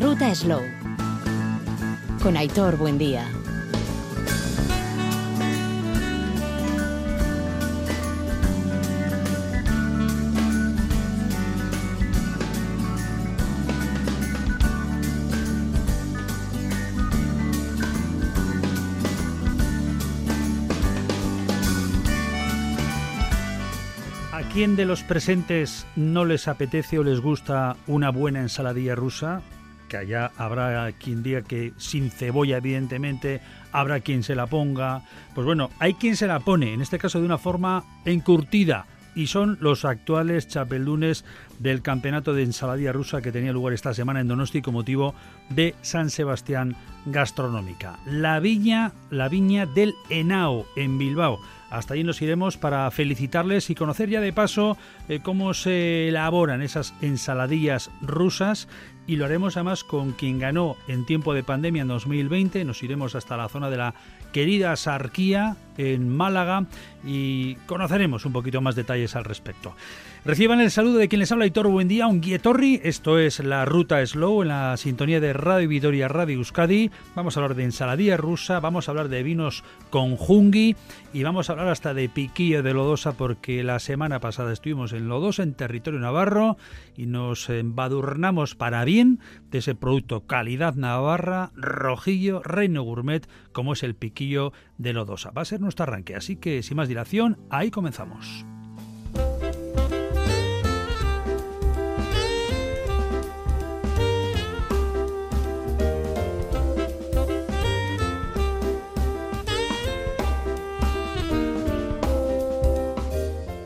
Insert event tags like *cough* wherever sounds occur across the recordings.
ruta Slow. Con Aitor Buendía. ¿A quién de los presentes no les apetece o les gusta una buena ensaladilla rusa? Que allá habrá quien diga que sin cebolla, evidentemente, habrá quien se la ponga. Pues bueno, hay quien se la pone, en este caso de una forma encurtida, y son los actuales chapeldunes del campeonato de ensaladilla rusa que tenía lugar esta semana en Donosti con motivo de San Sebastián Gastronómica. La viña, la viña del Henao en Bilbao. Hasta allí nos iremos para felicitarles y conocer ya de paso eh, cómo se elaboran esas ensaladillas rusas y lo haremos además con quien ganó en tiempo de pandemia en 2020. Nos iremos hasta la zona de la querida Sarquía en Málaga y conoceremos un poquito más detalles al respecto. Reciban el saludo de quien les habla Hitor Buen día, un Guietorri. Esto es la Ruta Slow en la sintonía de Radio Vitoria, Radio Euskadi. Vamos a hablar de ensaladilla rusa, vamos a hablar de vinos con jungi y vamos a hablar hasta de piquillo de Lodosa porque la semana pasada estuvimos en Lodosa, en territorio navarro, y nos embadurnamos para bien de ese producto calidad navarra, rojillo, reino gourmet, como es el piquillo de Lodosa. Va a ser nuestro arranque, así que sin más dilación, ahí comenzamos.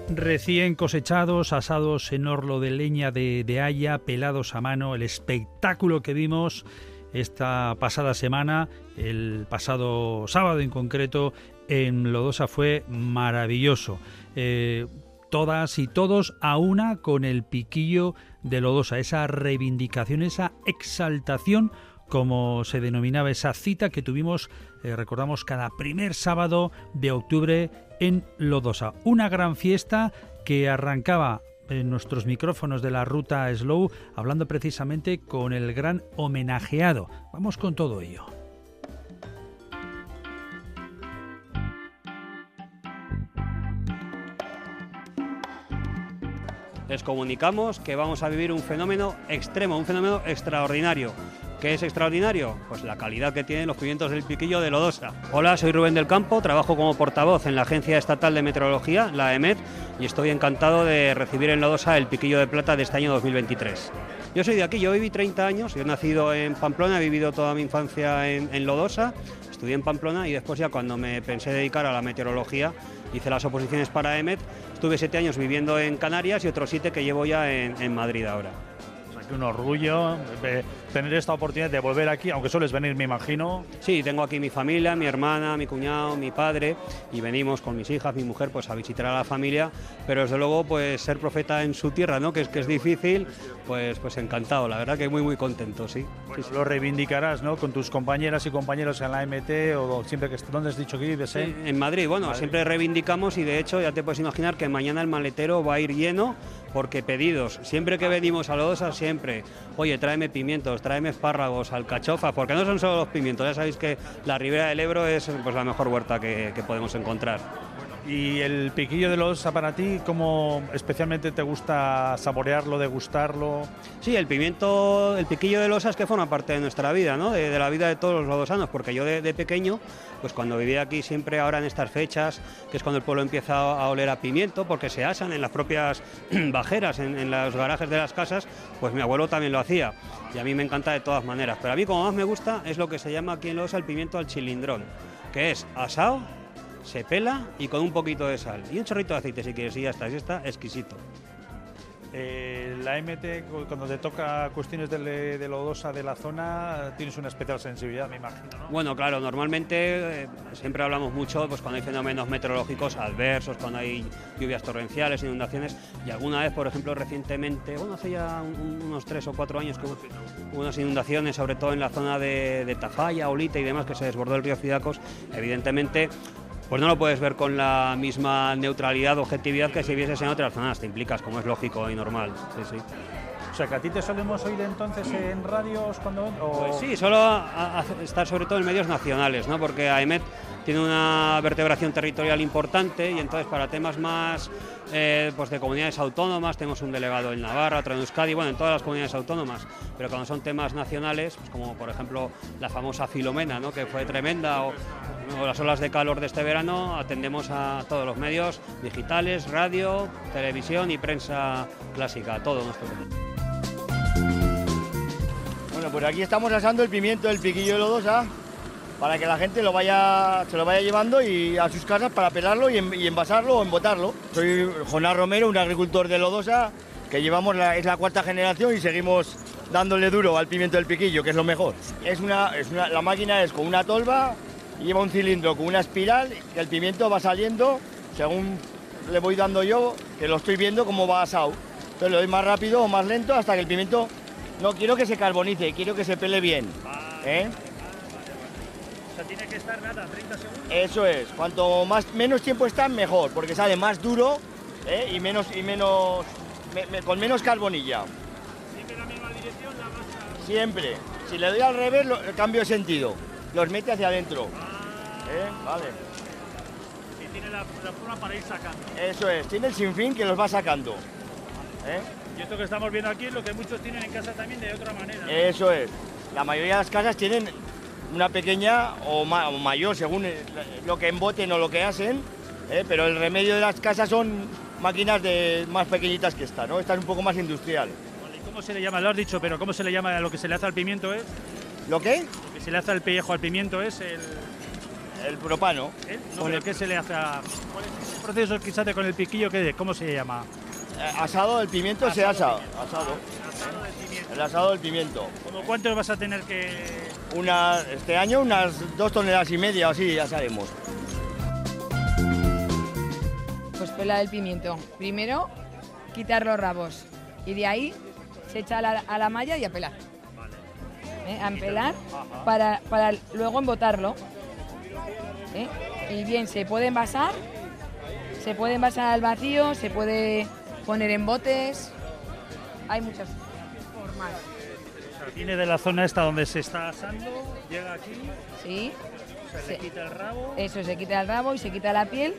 Recién cosechados, asados en orlo de leña de, de haya, pelados a mano, el espectáculo que vimos esta pasada semana, el pasado sábado en concreto, en Lodosa fue maravilloso. Eh, todas y todos a una con el piquillo de Lodosa, esa reivindicación, esa exaltación como se denominaba esa cita que tuvimos, eh, recordamos, cada primer sábado de octubre en Lodosa. Una gran fiesta que arrancaba en nuestros micrófonos de la ruta Slow, hablando precisamente con el gran homenajeado. Vamos con todo ello. Les comunicamos que vamos a vivir un fenómeno extremo, un fenómeno extraordinario. ¿Qué es extraordinario? Pues la calidad que tienen los pimientos del piquillo de Lodosa. Hola, soy Rubén del Campo, trabajo como portavoz en la Agencia Estatal de Meteorología, la EMET, y estoy encantado de recibir en Lodosa el piquillo de plata de este año 2023. Yo soy de aquí, yo viví 30 años, yo he nacido en Pamplona, he vivido toda mi infancia en Lodosa, estudié en Pamplona y después ya cuando me pensé dedicar a la meteorología hice las oposiciones para EMET, estuve 7 años viviendo en Canarias y otros 7 que llevo ya en, en Madrid ahora un orgullo tener esta oportunidad de volver aquí, aunque sueles venir, me imagino. Sí, tengo aquí mi familia, mi hermana, mi cuñado, mi padre, y venimos con mis hijas, mi mujer, pues a visitar a la familia, pero desde luego, pues ser profeta en su tierra, ¿no? Que es que es difícil, pues, pues encantado, la verdad que muy, muy contento, sí. Bueno, sí, sí. Lo reivindicarás, ¿no? Con tus compañeras y compañeros en la MT o siempre que ¿dónde has dicho que vives? Eh? En Madrid, bueno, Madrid. siempre reivindicamos y de hecho ya te puedes imaginar que mañana el maletero va a ir lleno porque pedidos, siempre que venimos a Lodosa, siempre, oye, tráeme pimientos, tráeme espárragos, alcachofa, porque no son solo los pimientos, ya sabéis que la ribera del Ebro es pues, la mejor huerta que podemos encontrar. ¿Y el piquillo de Lodosa para ti, cómo especialmente te gusta saborearlo, degustarlo? Sí, el pimiento, el piquillo de losa es que forma parte de nuestra vida, ¿no? De, la vida de todos los lodosanos, porque yo de, de, pequeño, pues cuando vivía aquí siempre ahora en estas fechas, que es cuando el pueblo empieza a oler a pimiento, porque se asan en las propias *clears throat* bajeras, en, en los garajes de las casas, pues mi abuelo también lo hacía. Y a mí me encanta de todas maneras. Pero a mí como más me gusta es lo que se llama aquí en Lodosa el pimiento al chilindrón, que es asado se pela y con un poquito de sal. Y un chorrito de aceite si quieres y ya está, y está exquisito. Eh, la MT, cuando te toca cuestiones de, de, lodosa de la zona, tienes una especial sensibilidad, me imagino. ¿no? Bueno, claro, normalmente eh, siempre hablamos mucho pues, cuando hay fenómenos meteorológicos adversos, cuando hay lluvias torrenciales, inundaciones, y alguna vez, por ejemplo, recientemente, bueno, hace ya un, unos tres o cuatro años que hubo unas inundaciones, sobre todo en la zona de, de Tafalla, Olita y demás, que se desbordó el río Fidacos, evidentemente pues no lo puedes ver con la misma neutralidad, objetividad que si vieses en otras zonas, te implicas, como es lógico y normal. Sí, sí. O sea, que a ti te solemos oír entonces en radios cuando... O... Pues sí, solo a- a- estar sobre todo en medios nacionales, ¿no? porque AEMET tiene una vertebración territorial importante y entonces para temas más eh, pues de comunidades autónomas, tenemos un delegado en Navarra, otro en Euskadi, bueno, en todas las comunidades autónomas, pero cuando son temas nacionales, pues como por ejemplo la famosa Filomena, ¿no? que fue tremenda, o, las olas de calor de este verano, atendemos a todos los medios digitales, radio, televisión y prensa clásica, todo nuestro. Bueno, pues aquí estamos asando el pimiento del piquillo de lodosa para que la gente lo vaya, se lo vaya llevando y a sus casas para pelarlo y, en- y envasarlo o embotarlo. Soy Jonás Romero, un agricultor de lodosa que llevamos la, es la cuarta generación y seguimos dándole duro al pimiento del piquillo, que es lo mejor. Es una, es una- la máquina es con una tolva lleva un cilindro con una espiral que el pimiento va saliendo según le voy dando yo, que lo estoy viendo cómo va asado. Entonces le doy más rápido o más lento hasta que el pimiento no quiero que se carbonice, quiero que se pele bien. ¿eh? O sea, tiene que estar nada, 30 segundos. Eso es. Cuanto más menos tiempo está, mejor, porque sale más duro ¿eh? y menos y menos me- me- con menos carbonilla. Siempre la misma dirección, la masa. Siempre. Si le doy al revés, lo, cambio de sentido. Los mete hacia adentro. ¿eh? Vale. Y tiene la, la forma para ir sacando. Eso es. Tiene el sinfín que los va sacando. ¿eh? Y esto que estamos viendo aquí es lo que muchos tienen en casa también de otra manera. Eso es. La mayoría de las casas tienen una pequeña o, ma- o mayor, según lo que emboten o lo que hacen, ¿eh? pero el remedio de las casas son máquinas de más pequeñitas que esta, ¿no? Esta es un poco más industrial. Vale, ¿y ¿Cómo se le llama? Lo has dicho, pero ¿cómo se le llama lo que se le hace al pimiento es? ¿Lo qué? Lo que se le hace al pellejo al pimiento es el... El propano. ¿eh? No, Con el- ¿qué se le hace a...? ¿Cuál es el proceso que se hace con el piquillo? ¿qué, ¿Cómo se llama? Eh, Asado del pimiento se asa. Asado. Asado de pimiento. El asado del pimiento. ¿Cómo cuántos vas a tener que...? Una, este año unas dos toneladas y media o así, ya sabemos. Pues pelar el pimiento. Primero, quitar los rabos. Y de ahí se echa a la, a la malla y a pelar. ¿Eh? A pelar para, para luego embotarlo. ¿Eh? Y bien, se puede envasar. Se puede envasar al vacío, se puede poner en botes. Hay muchas formas. Sea, viene de la zona esta donde se está asando, llega aquí, ¿Sí? se le quita el rabo. Eso, se quita el rabo y se quita la piel.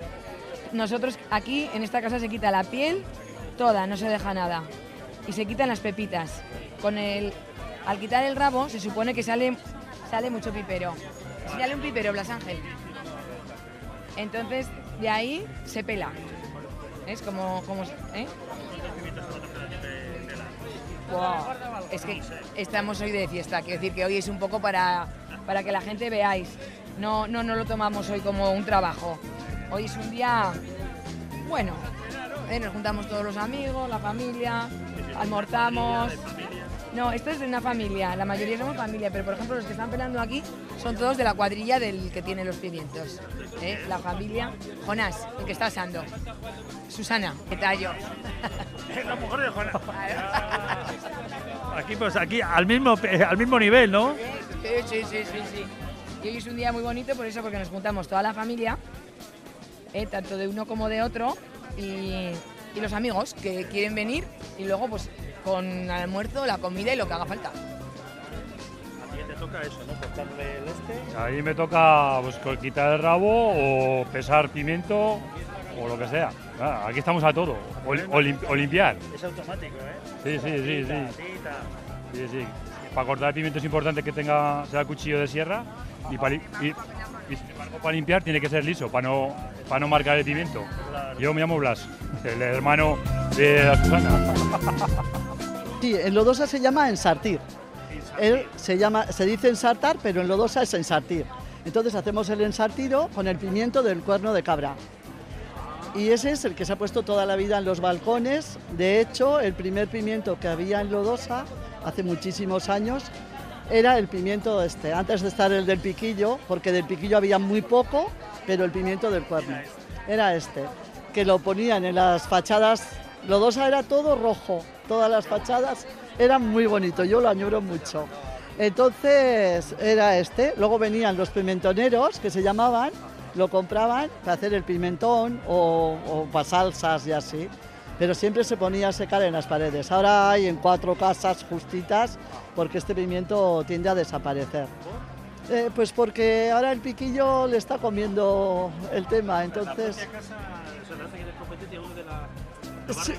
Nosotros aquí en esta casa se quita la piel toda, no se deja nada. Y se quitan las pepitas. Con el, al quitar el rabo se supone que sale, sale mucho pipero. Sale un pipero, Blas Ángel. Entonces de ahí se pela. Es como... como ¿eh? Es que estamos hoy de fiesta, quiero decir que hoy es un poco para, para que la gente veáis. No, no, no lo tomamos hoy como un trabajo. Hoy es un día bueno. ¿eh? Nos juntamos todos los amigos, la familia, almorzamos. No, esto es de una familia, la mayoría somos familia, pero por ejemplo los que están pelando aquí son todos de la cuadrilla del que tiene los pimientos. ¿eh? La familia, Jonás, el que está asando. Susana, que tallo. Es *laughs* la mujer de Juana. Aquí, pues aquí, al mismo, al mismo nivel, ¿no? Sí, sí, sí, sí, sí. Y hoy es un día muy bonito por eso, porque nos juntamos toda la familia, eh, tanto de uno como de otro, y, y los amigos que quieren venir, y luego pues con el almuerzo, la comida y lo que haga falta. A ti te toca eso, ¿no? Cortarle el este. Ahí me toca pues, quitar el rabo o pesar pimiento o lo que sea. Ah, aquí estamos a todo. O, o lim- o limpiar. Es automático, ¿eh? Sí, sí, sí, Tita, sí. tita. sí, sí. Para cortar el pimiento es importante que tenga sea cuchillo de sierra y para, y, y sin embargo para limpiar tiene que ser liso para no, para no marcar el pimiento. Claro. Yo me llamo Blas, el hermano de la Susana. *laughs* Sí, en Lodosa se llama ensartir. Él se, llama, se dice ensartar, pero en Lodosa es ensartir. Entonces hacemos el ensartido con el pimiento del cuerno de cabra. Y ese es el que se ha puesto toda la vida en los balcones. De hecho, el primer pimiento que había en Lodosa, hace muchísimos años, era el pimiento este, antes de estar el del piquillo, porque del piquillo había muy poco, pero el pimiento del cuerno. Era este, que lo ponían en las fachadas. Lodosa era todo rojo, todas las fachadas eran muy bonitos, yo lo añoro mucho. Entonces era este, luego venían los pimentoneros que se llamaban, lo compraban para hacer el pimentón o, o para salsas y así. pero siempre se ponía a secar en las paredes. Ahora hay en cuatro casas justitas porque este pimiento tiende a desaparecer. Eh, pues porque ahora el piquillo le está comiendo el tema, entonces... Sí,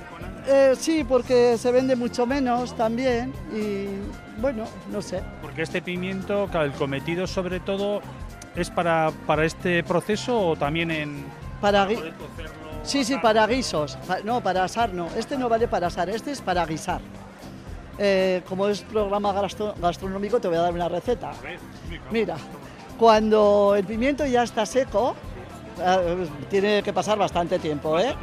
eh, sí, porque se vende mucho menos también y bueno, no sé. Porque este pimiento, el cometido sobre todo es para, para este proceso o también en... Para gui- Sí, sí, para guisos. No, para asar no. Este no vale para asar, este es para guisar. Eh, como es programa gastro- gastronómico, te voy a dar una receta. Mira, cuando el pimiento ya está seco, eh, tiene que pasar bastante tiempo, ¿eh?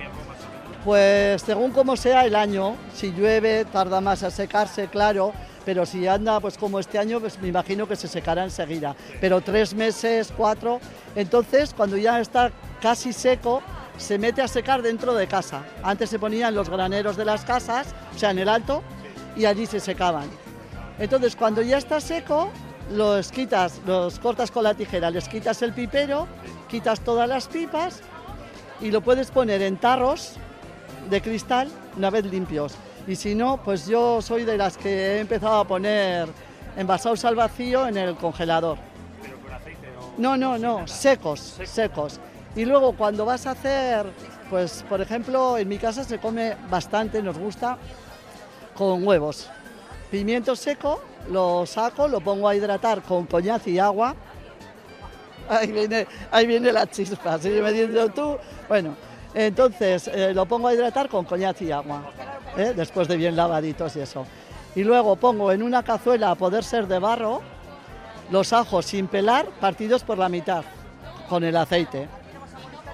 Pues según como sea el año, si llueve tarda más a secarse, claro, pero si anda pues como este año, pues me imagino que se secará enseguida. Pero tres meses, cuatro, entonces cuando ya está casi seco, se mete a secar dentro de casa. Antes se ponían los graneros de las casas, o sea, en el alto, y allí se secaban. Entonces cuando ya está seco, los quitas, los cortas con la tijera, les quitas el pipero, quitas todas las pipas y lo puedes poner en tarros de cristal una vez limpios. Y si no, pues yo soy de las que he empezado a poner envasados al vacío en el congelador. No, no, no, secos, secos. Y luego cuando vas a hacer, pues por ejemplo, en mi casa se come bastante, nos gusta, con huevos. Pimiento seco, lo saco, lo pongo a hidratar con coñac y agua. Ahí viene, ahí viene la chispa, sigue metiendo tú. Bueno, entonces eh, lo pongo a hidratar con coñac y agua, ¿eh? después de bien lavaditos y eso. Y luego pongo en una cazuela, a poder ser de barro, los ajos sin pelar, partidos por la mitad, con el aceite.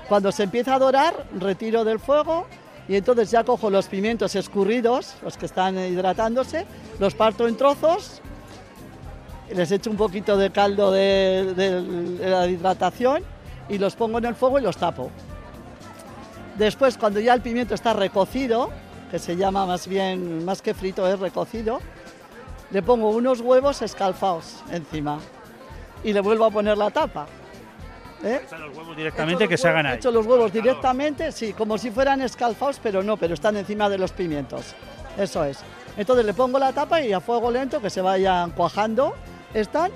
Cuando se empieza a dorar, retiro del fuego y entonces ya cojo los pimientos escurridos, los que están hidratándose, los parto en trozos, les echo un poquito de caldo de, la hidratación y los pongo en el fuego y los tapo. Después, cuando ya el pimiento está recocido, que se llama más bien, más que frito, es recocido, le pongo unos huevos escalfados encima y le vuelvo a poner la tapa. ¿Eh? los huevos directamente Hecho que los se hagan huevos- ahí. hecho los huevos directamente, sí, como si fueran escalfados, pero no, pero están encima de los pimientos. Eso es. Entonces le pongo la tapa y a fuego lento que se vayan cuajando. Están,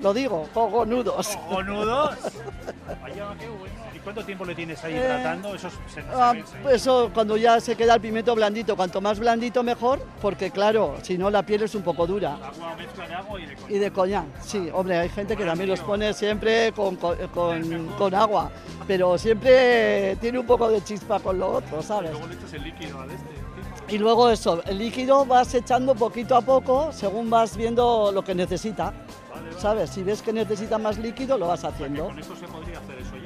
lo digo, cojonudos. ¿Cojonudos? *laughs* Vaya, qué bueno. ¿Y cuánto tiempo le tienes ahí Eh, hidratando? Eso se, se Ah, pues eso cuando ya se queda el pimiento blandito, cuanto más blandito mejor, porque claro, si no la piel es un poco dura. Agua, mezcla de agua y de Y de coñac, sí, hombre, hay gente que también los pone siempre con, con- con- con agua, pero siempre tiene un poco de chispa con lo otro, ¿sabes? Luego le echas el líquido al este. Y luego eso, el líquido vas echando poquito a poco según vas viendo lo que necesita, ¿sabes? Si ves que necesita más líquido, lo vas haciendo. Con esto se podría hacer eso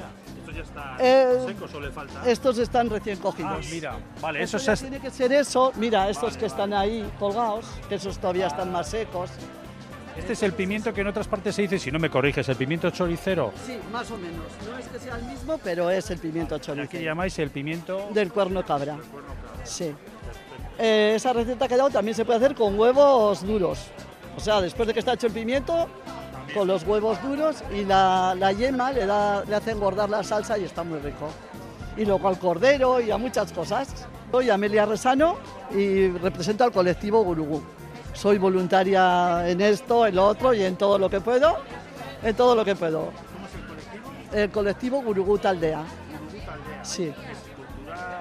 ya. Esto ya está Eh, seco, solo le falta. Estos están recién cogidos. Ah, mira, vale, Eso eso ya es. tiene que ser eso. Mira, estos que están ahí colgados, que esos todavía están más secos. Este es el pimiento que en otras partes se dice, si no me corriges, el pimiento choricero. Sí, más o menos. No es que sea el mismo, pero es el pimiento Aquí choricero. llamáis el pimiento Del cuerno cabra. Sí. Eh, esa receta que he dado también se puede hacer con huevos duros. O sea, después de que está hecho el pimiento, con los huevos duros y la, la yema le, da, le hace engordar la salsa y está muy rico. Y luego al cordero y a muchas cosas. Soy Amelia Resano y represento al colectivo Gurugú. Soy voluntaria en esto, en lo otro y en todo lo que puedo. En todo lo que puedo. El colectivo Gurugú Taldea. Sí.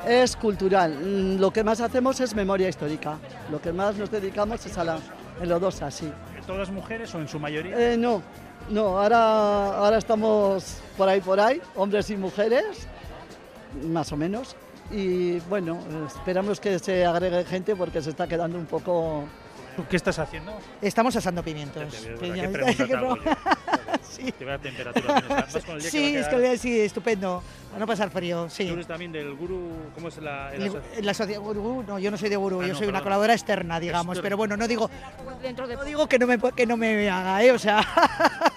Es cultural. Mm, Lo que más hacemos es memoria histórica. Lo que más nos dedicamos es a la en Lodosa, sí. ¿Todas mujeres o en su mayoría? Eh, no, no, ahora, ahora estamos por ahí, por ahí, hombres y mujeres, más o menos. Y bueno, esperamos que se agregue gente porque se está quedando un poco... ¿Tú qué estás haciendo? Estamos asando pimientos. ¿Qué Piña- pregunta te que no. *laughs* *laughs* Sí. ¿Qué temperatura tienes? ¿Vas con el día que Sí, va a es que sí, estupendo. Para no pasar frío, sí. ¿Tú eres también del guru? ¿Cómo es la, el El- aso- La sociedad Gurú, no, yo no soy de Gurú, Ah, yo no, soy una colaboradora externa, digamos, pero bueno, no digo no digo que no me que no me haga, ¿eh? O sea, *laughs*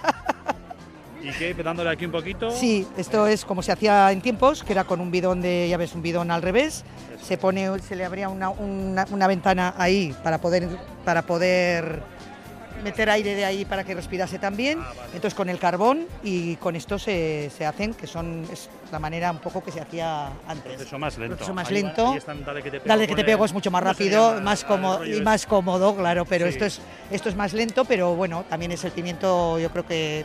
¿Y qué? Dándole aquí un poquito. sí, esto es como se hacía en tiempos, que era con un bidón de, ya ves, un bidón al revés, se pone se le abría una, una- una ventana ahí para poder para poder meter aire de ahí para que respirase también. Entonces con el carbón y con esto se, se hacen, que son es la manera un poco que se hacía antes. Proceso más lento. Proceso más Ahí lento. ahí están, dale que te pego, Dale que te pego es mucho más ¿cómo se rápido, más El cómodo y más cómodo, claro, pero Sí. esto es esto es más lento, pero bueno, también es el pimiento, yo creo que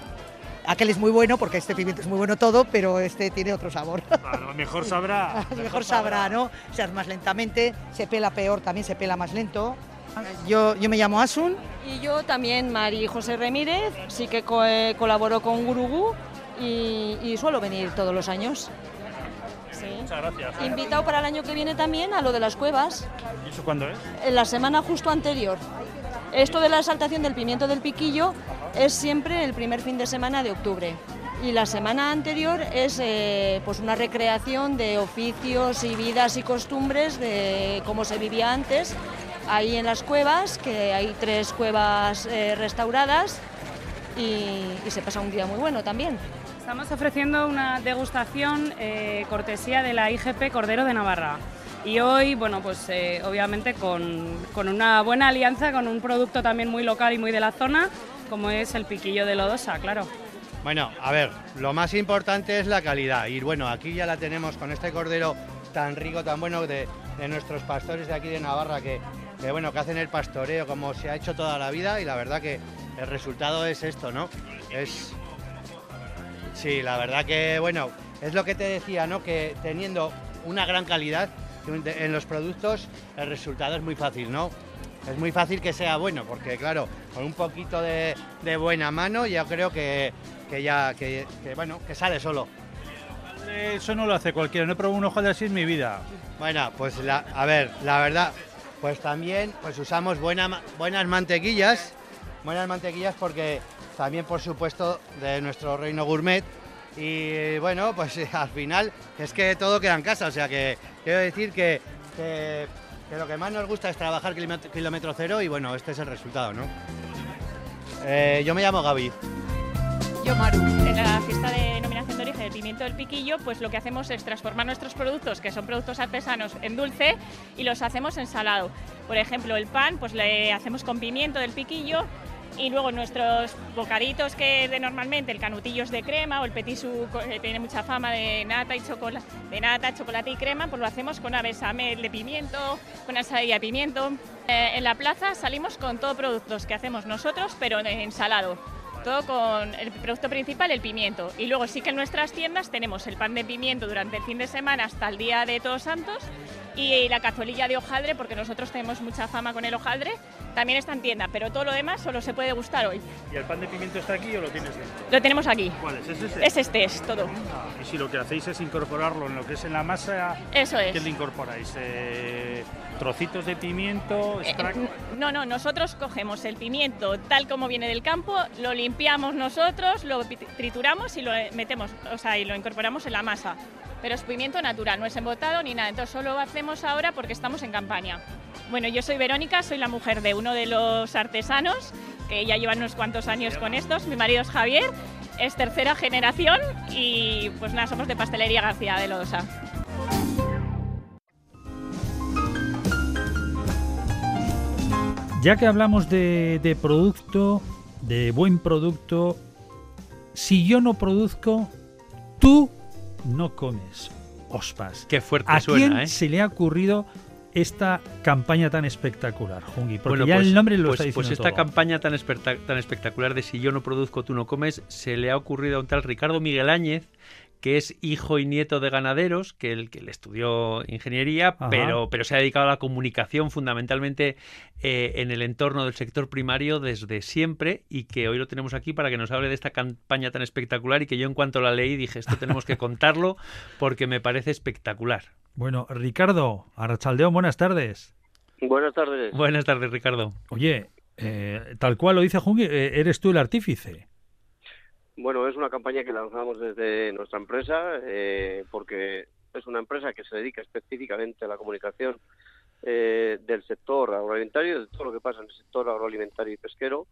aquel es muy bueno porque este pimiento es muy bueno todo, pero este tiene otro sabor. Claro, mejor *laughs* sabrá. mejor sabrá, ¿no? O sea, más lentamente, se pela peor, también se pela más lento. Yo, yo me llamo Asun, Y yo también, Mari José Remírez, sí que co- eh, colaboro con Gurugú y, y suelo venir todos los años. Sí. Muchas gracias. Invitado para el año que viene también a lo de las cuevas, ¿Y eso cuándo es? en la semana justo anterior. Esto de la exaltación del pimiento del piquillo es siempre el primer fin de semana de octubre. Y la semana anterior es eh, pues una recreación de oficios y vidas y costumbres de cómo se vivía antes, ahí en las cuevas, que hay tres cuevas eh, restauradas y, y se pasa un día muy bueno también. Estamos ofreciendo una degustación eh, cortesía de la IGP Cordero de Navarra. Y hoy, bueno, pues eh, obviamente con, con una buena alianza con un producto también muy local y muy de la zona, como es el piquillo de lodosa, claro. Bueno, a ver, lo más importante es la calidad. Y bueno, aquí ya la tenemos con este cordero tan rico, tan bueno de, de nuestros pastores de aquí de Navarra que, que, bueno, que hacen el pastoreo como se ha hecho toda la vida y la verdad que el resultado es esto, ¿no? Es Sí, la verdad que bueno, es lo que te decía, ¿no? Que teniendo una gran calidad en los productos, el resultado es muy fácil, ¿no? Es muy fácil que sea bueno, porque claro, con un poquito de, de buena mano, yo creo que, que ya, que, que, bueno, que sale solo. Eso no lo hace cualquiera, no he probado un ojo de así en mi vida. Bueno, pues la, a ver, la verdad, pues también pues usamos buenas mantequillas, buenas mantequillas porque también por supuesto de nuestro reino gourmet y bueno, pues al final es que todo queda en casa, o sea que quiero decir que, que, lo que más nos gusta es trabajar kilómetro cero y bueno, este es el resultado, ¿no? Eh, yo me llamo Gaby. Yo, Maru. En la fiesta de denominación de origen del pimiento del piquillo, pues lo que hacemos es transformar nuestros productos, que son productos artesanos, en dulce y los hacemos en salado. Por ejemplo, el pan, pues le hacemos con pimiento del piquillo y luego nuestros bocaditos que de normalmente el canutillo es de crema o el petit que tiene mucha fama de nata y chocolate, de nata, chocolate y crema, pues lo hacemos con abesamel de pimiento, con asadilla de pimiento. Eh, en la plaza salimos con todo productos que hacemos nosotros, pero en salado. Todo con el producto principal, el pimiento. Y luego sí que en nuestras tiendas tenemos el pan de pimiento durante el fin de semana hasta el día de Todos Santos y la cazuelilla de hojaldre, porque nosotros tenemos mucha fama con el hojaldre, también está en tienda, pero todo lo demás solo se puede gustar hoy. ¿Y el pan de pimiento está aquí o lo tienes dentro? Lo tenemos aquí. ¿Cuál es? ¿Es este? Es este, es todo. Y si lo que hacéis es incorporarlo en lo que es en la masa, Eso es. ¿qué le incorporáis? Eh, ¿Trocitos de pimiento? extract- No, no, nosotros cogemos el pimiento tal como viene del campo, lo limpiamos nosotros, lo trituramos y lo metemos, o sea, y lo incorporamos en la masa. Pero es pimiento natural, no es embotado ni nada. Entonces solo lo hacemos ahora porque estamos en campaña. Bueno, yo soy Verónica, soy la mujer de uno de los artesanos que ya llevan unos cuantos años con estos. Mi marido es Javier, es tercera generación y pues nada, somos de Pastelería García de Lodosa. Ya que hablamos de, de producto, de buen producto, si yo no produzco, tú no comes. Ospas. Qué fuerte ¿A suena, quién ¿eh? se le ha ocurrido esta campaña tan espectacular, Jungi? Porque Bueno, ya pues- el nombre lo pues, está diciendo Pues esta todo. campaña tan, espectac- tan espectacular de si yo no produzco, tú no comes, se le ha ocurrido a un tal Ricardo Miguel Áñez, que es hijo y nieto de ganaderos, que él, que él estudió ingeniería, Ajá. pero, pero se ha dedicado a la comunicación fundamentalmente eh, en el entorno del sector primario desde siempre y que hoy lo tenemos aquí para que nos hable de esta campaña tan espectacular y que yo en cuanto la leí dije, esto tenemos que *laughs* contarlo porque me parece espectacular. Bueno, Ricardo, Arrachaldeón, buenas tardes. Buenas tardes. Buenas tardes, Ricardo. Oye, eh, tal cual lo dice Jungi, eh, eres tú el artífice. Bueno, es una campaña que lanzamos desde nuestra empresa eh, porque es una empresa que se dedica específicamente a la comunicación eh, del sector agroalimentario, de todo lo que pasa en el sector agroalimentario y pesquero.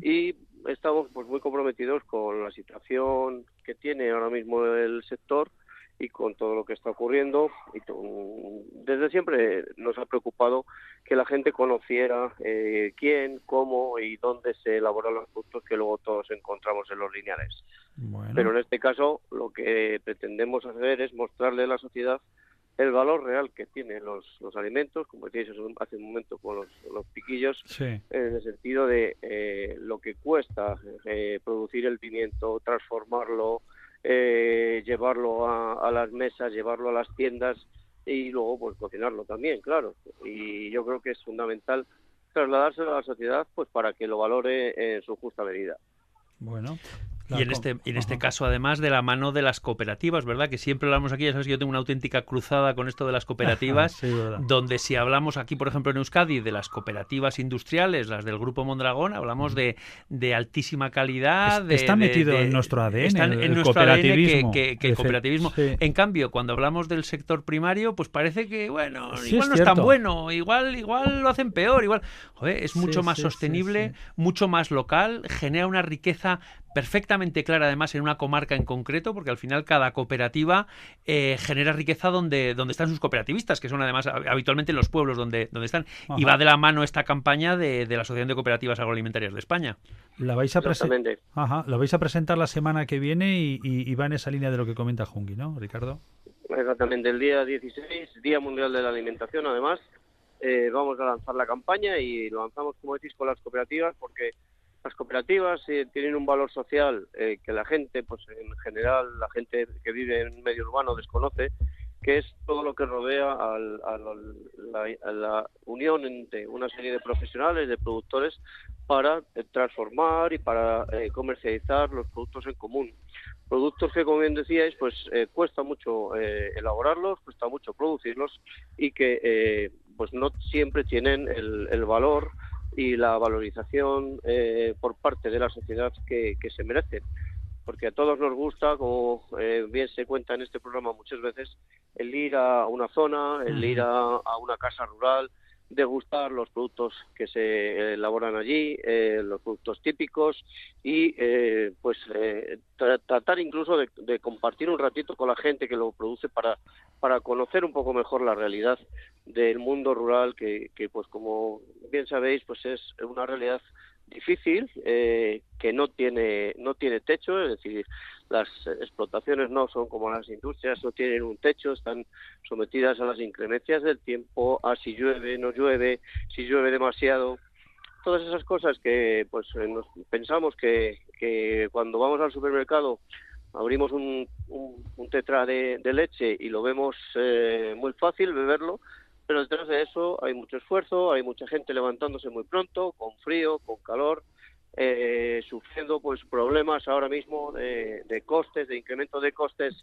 Y estamos pues muy comprometidos con la situación que tiene ahora mismo el sector y con todo lo que está ocurriendo. Y desde siempre nos ha preocupado que la gente conociera eh, quién, cómo y dónde se elaboran los productos que luego todos encontramos en los lineales. Pero en este caso lo que pretendemos hacer es mostrarle a la sociedad el valor real que tienen los, los alimentos, como decíais hace un momento con los, los piquillos, en el sentido de eh, lo que cuesta eh, producir el pimiento, transformarlo, eh, llevarlo a, las mesas, llevarlo a las tiendas y luego pues cocinarlo también, claro. Y yo creo que es fundamental trasladárselo a la sociedad pues para que lo valore en su justa medida. Bueno, y en este, en este caso, además, de la mano de las cooperativas, ¿verdad? Que siempre hablamos aquí, ya sabes que yo tengo una auténtica cruzada con esto de las cooperativas, *laughs* donde si hablamos aquí, por ejemplo, en Euskadi, de las cooperativas industriales, las del Grupo Mondragón, hablamos de, de altísima calidad. está metido en nuestro ADN, en nuestro cooperativismo. que, el cooperativismo. En cambio, cuando hablamos del sector primario, pues parece que, bueno, igual no es tan bueno, igual, igual lo hacen peor, igual... Joder, es mucho más sostenible, mucho más local, genera una riqueza perfectamente clara además en una comarca en concreto, porque al final cada cooperativa eh, genera riqueza donde, donde están sus cooperativistas, que son además habitualmente en los pueblos donde, donde están. Y va de la mano esta campaña de, la Asociación de Cooperativas Agroalimentarias de España. La vais a, Ajá, la vais a presentar la semana que viene y, va en esa línea de lo que comenta Jungi, ¿no, Ricardo? Exactamente, el día 16, Día Mundial de la Alimentación, además, eh, vamos a lanzar la campaña y lo lanzamos, como decís, con las cooperativas, porque las cooperativas eh, tienen un valor social eh, que la gente, pues en general, la gente que vive en medio urbano desconoce, que es todo lo que rodea a, la, unión entre una serie de profesionales, de productores, para eh, transformar y para comercializar los productos en común. Productos que, como bien decíais, pues cuesta mucho elaborarlos, cuesta mucho producirlos y que pues no siempre tienen el, el valor y la valorización eh, por parte de la sociedad que, se merecen. Porque a todos nos gusta, como eh, bien se cuenta en este programa muchas veces, el ir a una zona, el ir a una casa rural, degustar los productos que se elaboran allí, eh, los productos típicos y eh, pues eh, tratar incluso de, compartir un ratito con la gente que lo produce para, para conocer un poco mejor la realidad del mundo rural que, que pues como bien sabéis pues es una realidad difícil que no tiene no tiene techo es decir las explotaciones no son como las industrias, no tienen un techo, están sometidas a las inclemencias del tiempo, a si llueve, no llueve, si llueve demasiado. Todas esas cosas que pues eh, nos pensamos que, que cuando vamos al supermercado abrimos un, un, tetra de, leche y lo vemos eh, muy fácil beberlo, pero detrás de eso hay mucho esfuerzo, hay mucha gente levantándose muy pronto, con frío, con calor, eh, sufriendo pues problemas ahora mismo de, costes, de incremento de costes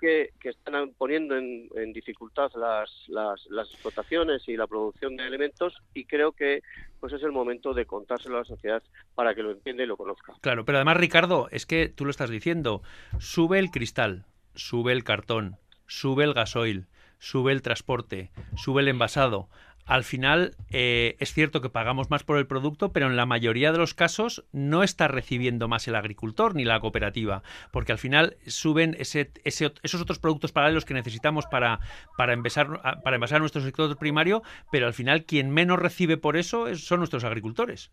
que, están poniendo en, dificultad las, las, las, explotaciones y la producción de alimentos y creo que pues es el momento de contárselo a la sociedad para que lo entienda y lo conozca. Claro, pero además Ricardo, es que tú lo estás diciendo, sube el cristal, sube el cartón, sube el gasoil, sube el transporte, sube el envasado al final eh, es cierto que pagamos más por el producto, pero en la mayoría de los casos no está recibiendo más el agricultor ni la cooperativa, porque al final suben esos otros productos paralelos que necesitamos para, para, envasar, para envasar nuestro sector primario, pero al final quien menos recibe por eso son nuestros agricultores.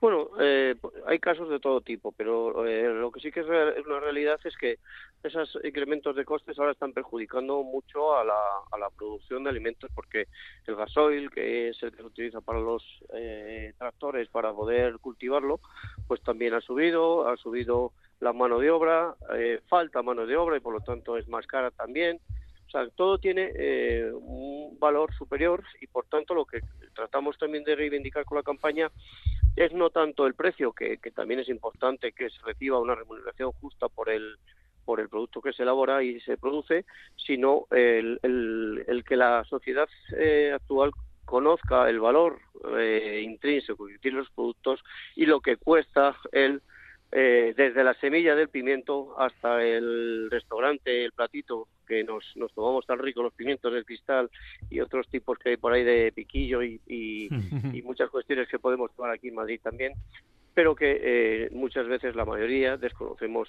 Bueno, eh, hay casos de todo tipo, pero eh, lo que sí que es, una realidad es que esos incrementos de costes ahora están perjudicando mucho a la, a la producción de alimentos porque el gasoil, que es el que se utiliza para los eh, tractores para poder cultivarlo, pues también ha subido, ha subido la mano de obra, falta mano de obra y por lo tanto es más cara también. O sea, todo tiene un valor superior y por tanto lo que tratamos también de reivindicar con la campaña es no tanto el precio, que, también es importante que se reciba una remuneración justa por el por el producto que se elabora y se produce, sino el, el, que la sociedad eh, actual conozca el valor eh, intrínseco que tienen los productos y lo que cuesta el eh, desde la semilla del pimiento hasta el restaurante, el platito que nos, nos tomamos tan rico, los pimientos del cristal y otros tipos que hay por ahí de piquillo y, y, muchas cuestiones que podemos tomar aquí en Madrid también, pero que eh, muchas veces la mayoría desconocemos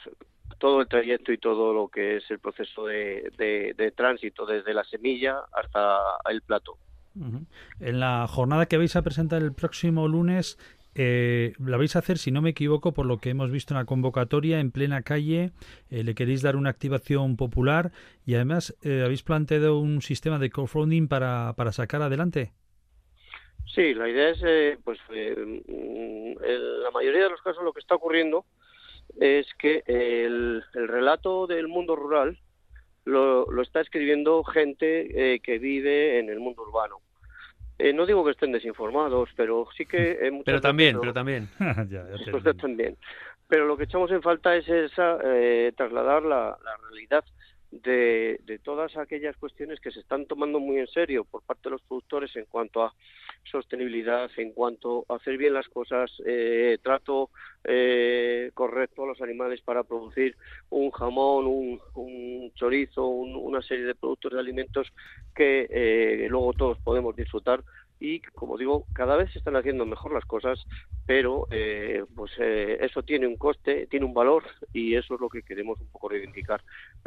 todo el trayecto y todo lo que es el proceso de, de- de tránsito desde la semilla hasta el plato. En la jornada que vais a presentar el próximo lunes, eh, la vais a hacer, si no me equivoco, por lo que hemos visto en la convocatoria, en plena calle. eh, le queréis dar una activación popular y además eh, habéis planteado un sistema de crowdfunding para, para sacar adelante. Sí, la idea es, eh, pues, eh, mm, en la mayoría de los casos lo que está ocurriendo es que el, el relato del mundo rural lo, lo está escribiendo gente que vive en el mundo urbano. Eh, no digo que estén desinformados, pero sí que eh, muchas Pero veces también, pero también. *laughs* Ya, ya *laughs* te- también. Pero lo que echamos en falta es esa eh, trasladar la, la realidad de, de todas aquellas cuestiones que se están tomando muy en serio por parte de los productores en cuanto a sostenibilidad, en cuanto a hacer bien las cosas, eh, trato eh, correcto a los animales para producir un jamón, un, chorizo, un- una serie de productos de alimentos que eh, luego todos podemos disfrutar y como digo cada vez se están haciendo mejor las cosas pero eh, pues eh, eso tiene un coste tiene un valor y eso es lo que queremos un poco reivindicar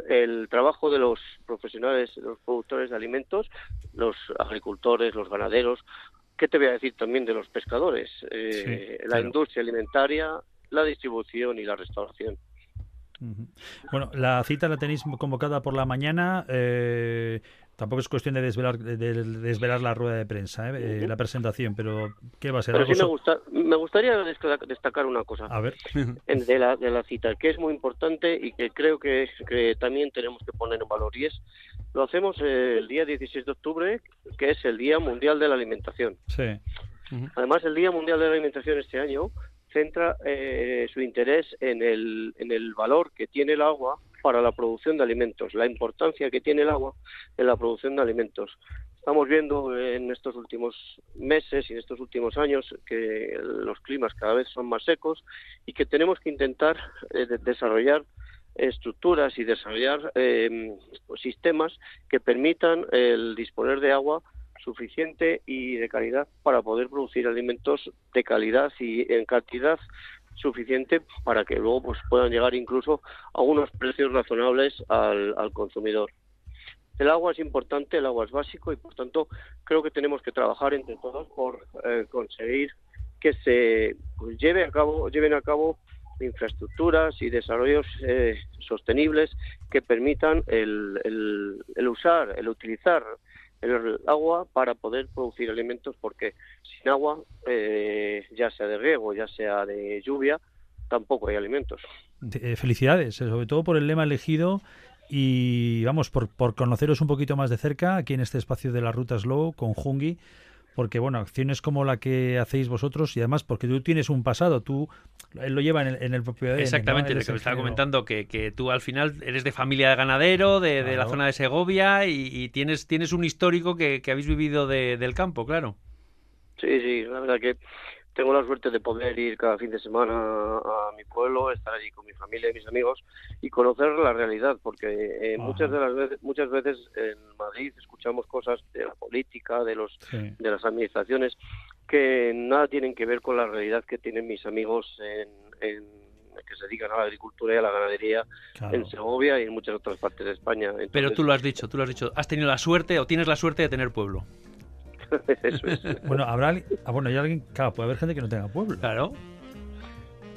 el trabajo de los profesionales de los productores de alimentos los agricultores los ganaderos qué te voy a decir también de los pescadores Eh, Sí, la claro. industria alimentaria la distribución y la restauración. Bueno, la cita la tenéis convocada por la mañana. eh, tampoco es cuestión de desvelar, de, de desvelar la rueda de prensa, eh, eh, la presentación, pero ¿qué va a ser? Pero ¿Algo sí me, gusta, me gustaría destacar- destacar una cosa A ver. *laughs* de la, de la cita, que es muy importante y que creo que, que también tenemos que poner en valor. Y es, lo hacemos eh, el día 16 de octubre, que es el Día Mundial de la Alimentación. Sí. Además, el Día Mundial de la Alimentación este año centra eh, su interés en el, en el valor que tiene el agua para la producción de alimentos, la importancia que tiene el agua en la producción de alimentos. Estamos viendo en estos últimos meses y en estos últimos años que los climas cada vez son más secos y que tenemos que intentar eh, de- desarrollar estructuras y desarrollar eh, sistemas que permitan el disponer de agua suficiente y de calidad para poder producir alimentos de calidad y en cantidad suficiente para que luego pues puedan llegar incluso a unos precios razonables al, al consumidor. El agua es importante, el agua es básico y por tanto creo que tenemos que trabajar entre todos por eh, conseguir que se pues, lleve a cabo, lleven a cabo infraestructuras y desarrollos eh, sostenibles que permitan el, el- el usar, el utilizar el agua para poder producir alimentos porque sin agua, eh, ya sea de riego, ya sea de lluvia, tampoco hay alimentos. Eh, felicidades, eh, sobre todo por el lema elegido y vamos, por, por conoceros un poquito más de cerca aquí en este espacio de la Ruta Slow con Jungi, porque bueno, acciones como la que hacéis vosotros y además porque tú tienes un pasado, tú él lo lleva en el, en el propio ADN, ¿no? Exactamente, lo que me estaba comentando, que, que tú al final eres de familia de ganadero, de, de la zona de Segovia y, y tienes, tienes un histórico que, que habéis vivido de- del campo, claro. Sí, sí, la verdad que tengo la suerte de poder ir cada fin de semana a mi pueblo, estar allí con mi familia y mis amigos y conocer la realidad, porque eh, muchas de las veces, muchas veces en Madrid escuchamos cosas de la política, de los Sí. de las administraciones que nada tienen que ver con la realidad que tienen mis amigos en, en- que se dedican a la agricultura y a la ganadería Claro. en Segovia y en muchas otras partes de España. Pero tú lo has dicho, tú lo has dicho. Has tenido la suerte o tienes la suerte de tener pueblo. *laughs* eso es. Bueno, habrá ah, bueno, hay alguien, claro, puede haber gente que no tenga pueblo. Claro.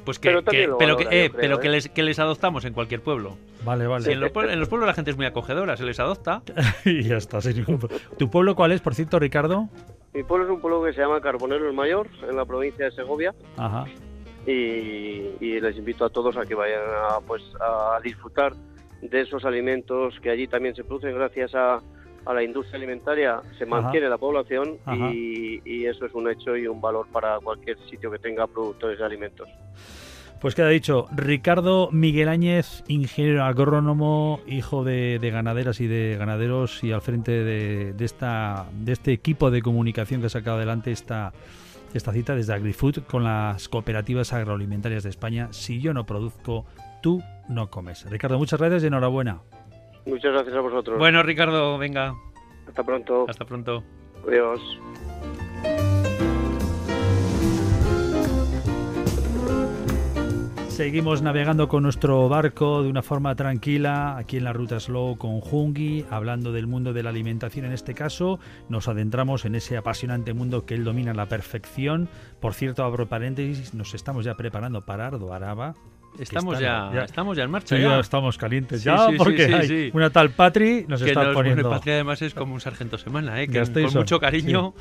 Pues que, Pero que- lo pero, valora, que, eh, creo, pero ¿eh? que, les, que les adoptamos en cualquier pueblo. Vale, vale. Sí, en, los pueblos, en los pueblos la gente es muy acogedora, se les adopta. *laughs* y ya está. sin ningún ¿Tu pueblo cuál es, por cierto, Ricardo? Mi pueblo es un pueblo que se llama Carbonero el Mayor, en la provincia de Segovia. Ajá. y, y les invito a todos a que vayan a, pues, a disfrutar de esos alimentos que allí también se producen gracias a, a la industria alimentaria. Se Ajá. mantiene la población y, y eso es un hecho y un valor para cualquier sitio que tenga productores de alimentos. Pues queda dicho, Ricardo Miguel Áñez, ingeniero agrónomo, hijo de, de ganaderas y de ganaderos y al frente de, de esta, de este equipo de comunicación que ha sacado adelante esta, esta cita desde AgriFood con las cooperativas agroalimentarias de España. Si yo no produzco, tú no comes. Ricardo, muchas gracias y enhorabuena. Muchas gracias a vosotros. Bueno, Ricardo, venga. Hasta pronto. Hasta pronto. Adiós. Seguimos navegando con nuestro barco de una forma tranquila aquí en la ruta Slow con Jungi, hablando del mundo de la alimentación en este caso. Nos adentramos en ese apasionante mundo que él domina a la perfección. Por cierto, abro paréntesis, nos estamos ya preparando para Ardo Araba, Estamos ya, estamos ya en marcha. Sí, ya. estamos calientes ya, porque hay una tal Patri nos está poniendo. Bueno, Patri además es como un sargento semana, ¿eh? que con mucho cariño.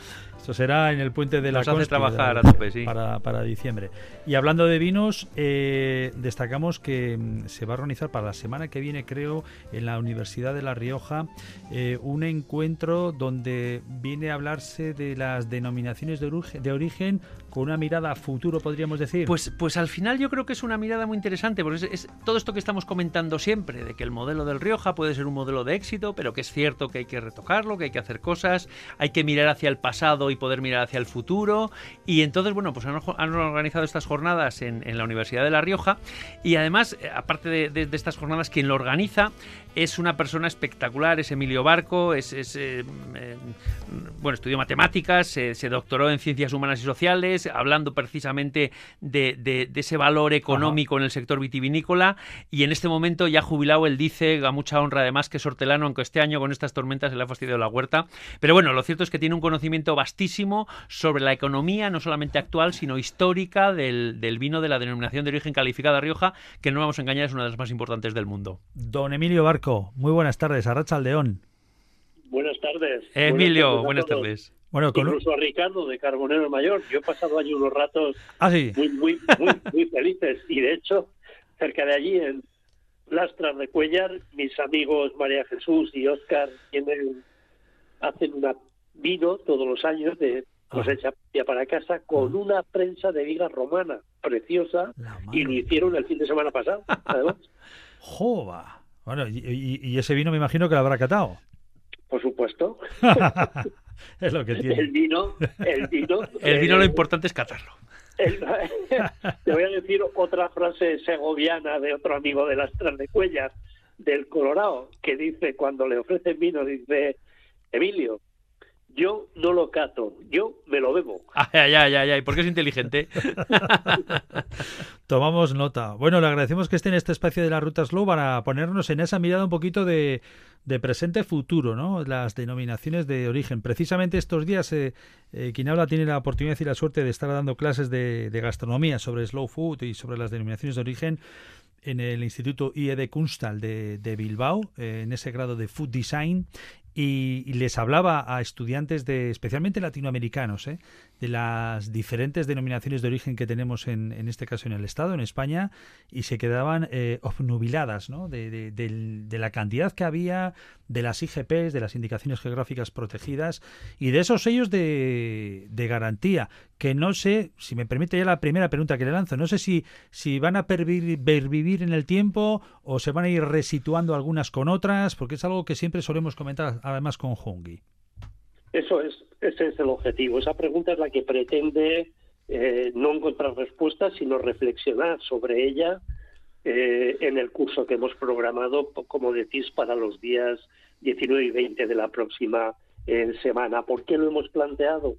Eso será en el puente de la Nos hace trabajar a tope, sí. Para, para diciembre. Y hablando de vinos, eh, destacamos que mm, se va a organizar para la semana que viene, creo, en la Universidad de La Rioja, eh, un encuentro donde viene a hablarse de las denominaciones de origen, de origen con una mirada a futuro, podríamos decir. Pues, pues al final yo creo que es una mirada muy interesante, porque es, todo esto que estamos comentando siempre, de que el modelo del Rioja puede ser un modelo de éxito, pero que es cierto que hay que retocarlo, que hay que hacer cosas, hay que mirar hacia el pasado y poder mirar hacia el futuro. Y entonces, bueno, pues han, organizado estas jornadas en, la Universidad de La Rioja y además, eh, aparte de, estas jornadas, quien lo organiza es una persona espectacular, es Emilio Barco, es, eh, mm, bueno, estudió matemáticas, se doctoró en ciencias humanas y sociales, hablando precisamente de, ese valor económico en el sector vitivinícola y en este momento ya jubilado él dice, a mucha honra además que es hortelano, aunque este año con estas tormentas se le ha fastidiado la huerta. Pero bueno, lo cierto es que tiene un conocimiento vastísimo sobre la economía, no solamente actual, sino histórica del, vino de la denominación de origen calificada Rioja, que no vamos a engañar es una de las más importantes del mundo. Don Emilio Barco, muy buenas tardes, Arracha Aldeón. Buenas tardes. Emilio, buenas tardes. Bueno, Incluso a Ricardo de Carbonero Mayor. Yo he pasado allí unos ratos ah, muy, muy, *laughs* muy, felices. Y de hecho, cerca de allí, en Lastras de Cuellar, mis amigos María Jesús y Óscar tienen, hacen un vino todos los años de cosecha ah. para casa con ah. una prensa de viga romana preciosa y lo hicieron el fin de semana pasado. *laughs* ¡Jova! Bueno, y, y, ese vino me imagino que lo habrá catado. Por supuesto. *laughs* es lo que tiene. El vino, el vino. *laughs* el vino lo importante es catarlo. te voy a decir otra frase segoviana de otro amigo de las de Cuellas, del Colorado, que dice, cuando le ofrecen vino, dice, Emilio, yo no lo cato, yo me lo bebo. *laughs* Ay, ay, ay, ay, porque es inteligente. *laughs* Tomamos nota. Bueno, le agradecemos que esté en este espacio de la Ruta Slow para ponernos en esa mirada un poquito de, presente-futuro, ¿no? Las denominaciones de origen. Precisamente estos días, eh, eh, quien habla tiene la oportunidad y la suerte de estar dando clases de, gastronomía sobre slow food y sobre las denominaciones de origen en el Instituto IED Kunstal de, de Bilbao, eh, en ese grado de Food Design, y, les hablaba a estudiantes de especialmente latinoamericanos ¿eh? De las diferentes denominaciones de origen que tenemos en, en, este caso en el Estado, en España, y se quedaban eh, obnubiladas ¿no? de, de, la cantidad que había de las IGPs, de las indicaciones geográficas protegidas y de esos sellos de, garantía, que no sé, si me permite ya la primera pregunta que le lanzo, no sé si, si van a pervivir en el tiempo o se van a ir resituando algunas con otras, porque es algo que siempre solemos comentar además con Hongi. Eso es, ese es el objetivo. Esa pregunta es la que pretende eh, no encontrar respuestas, sino reflexionar sobre ella eh, en el curso que hemos programado, como decís, para los días 19 y 20 de la próxima eh, semana. ¿Por qué lo hemos planteado?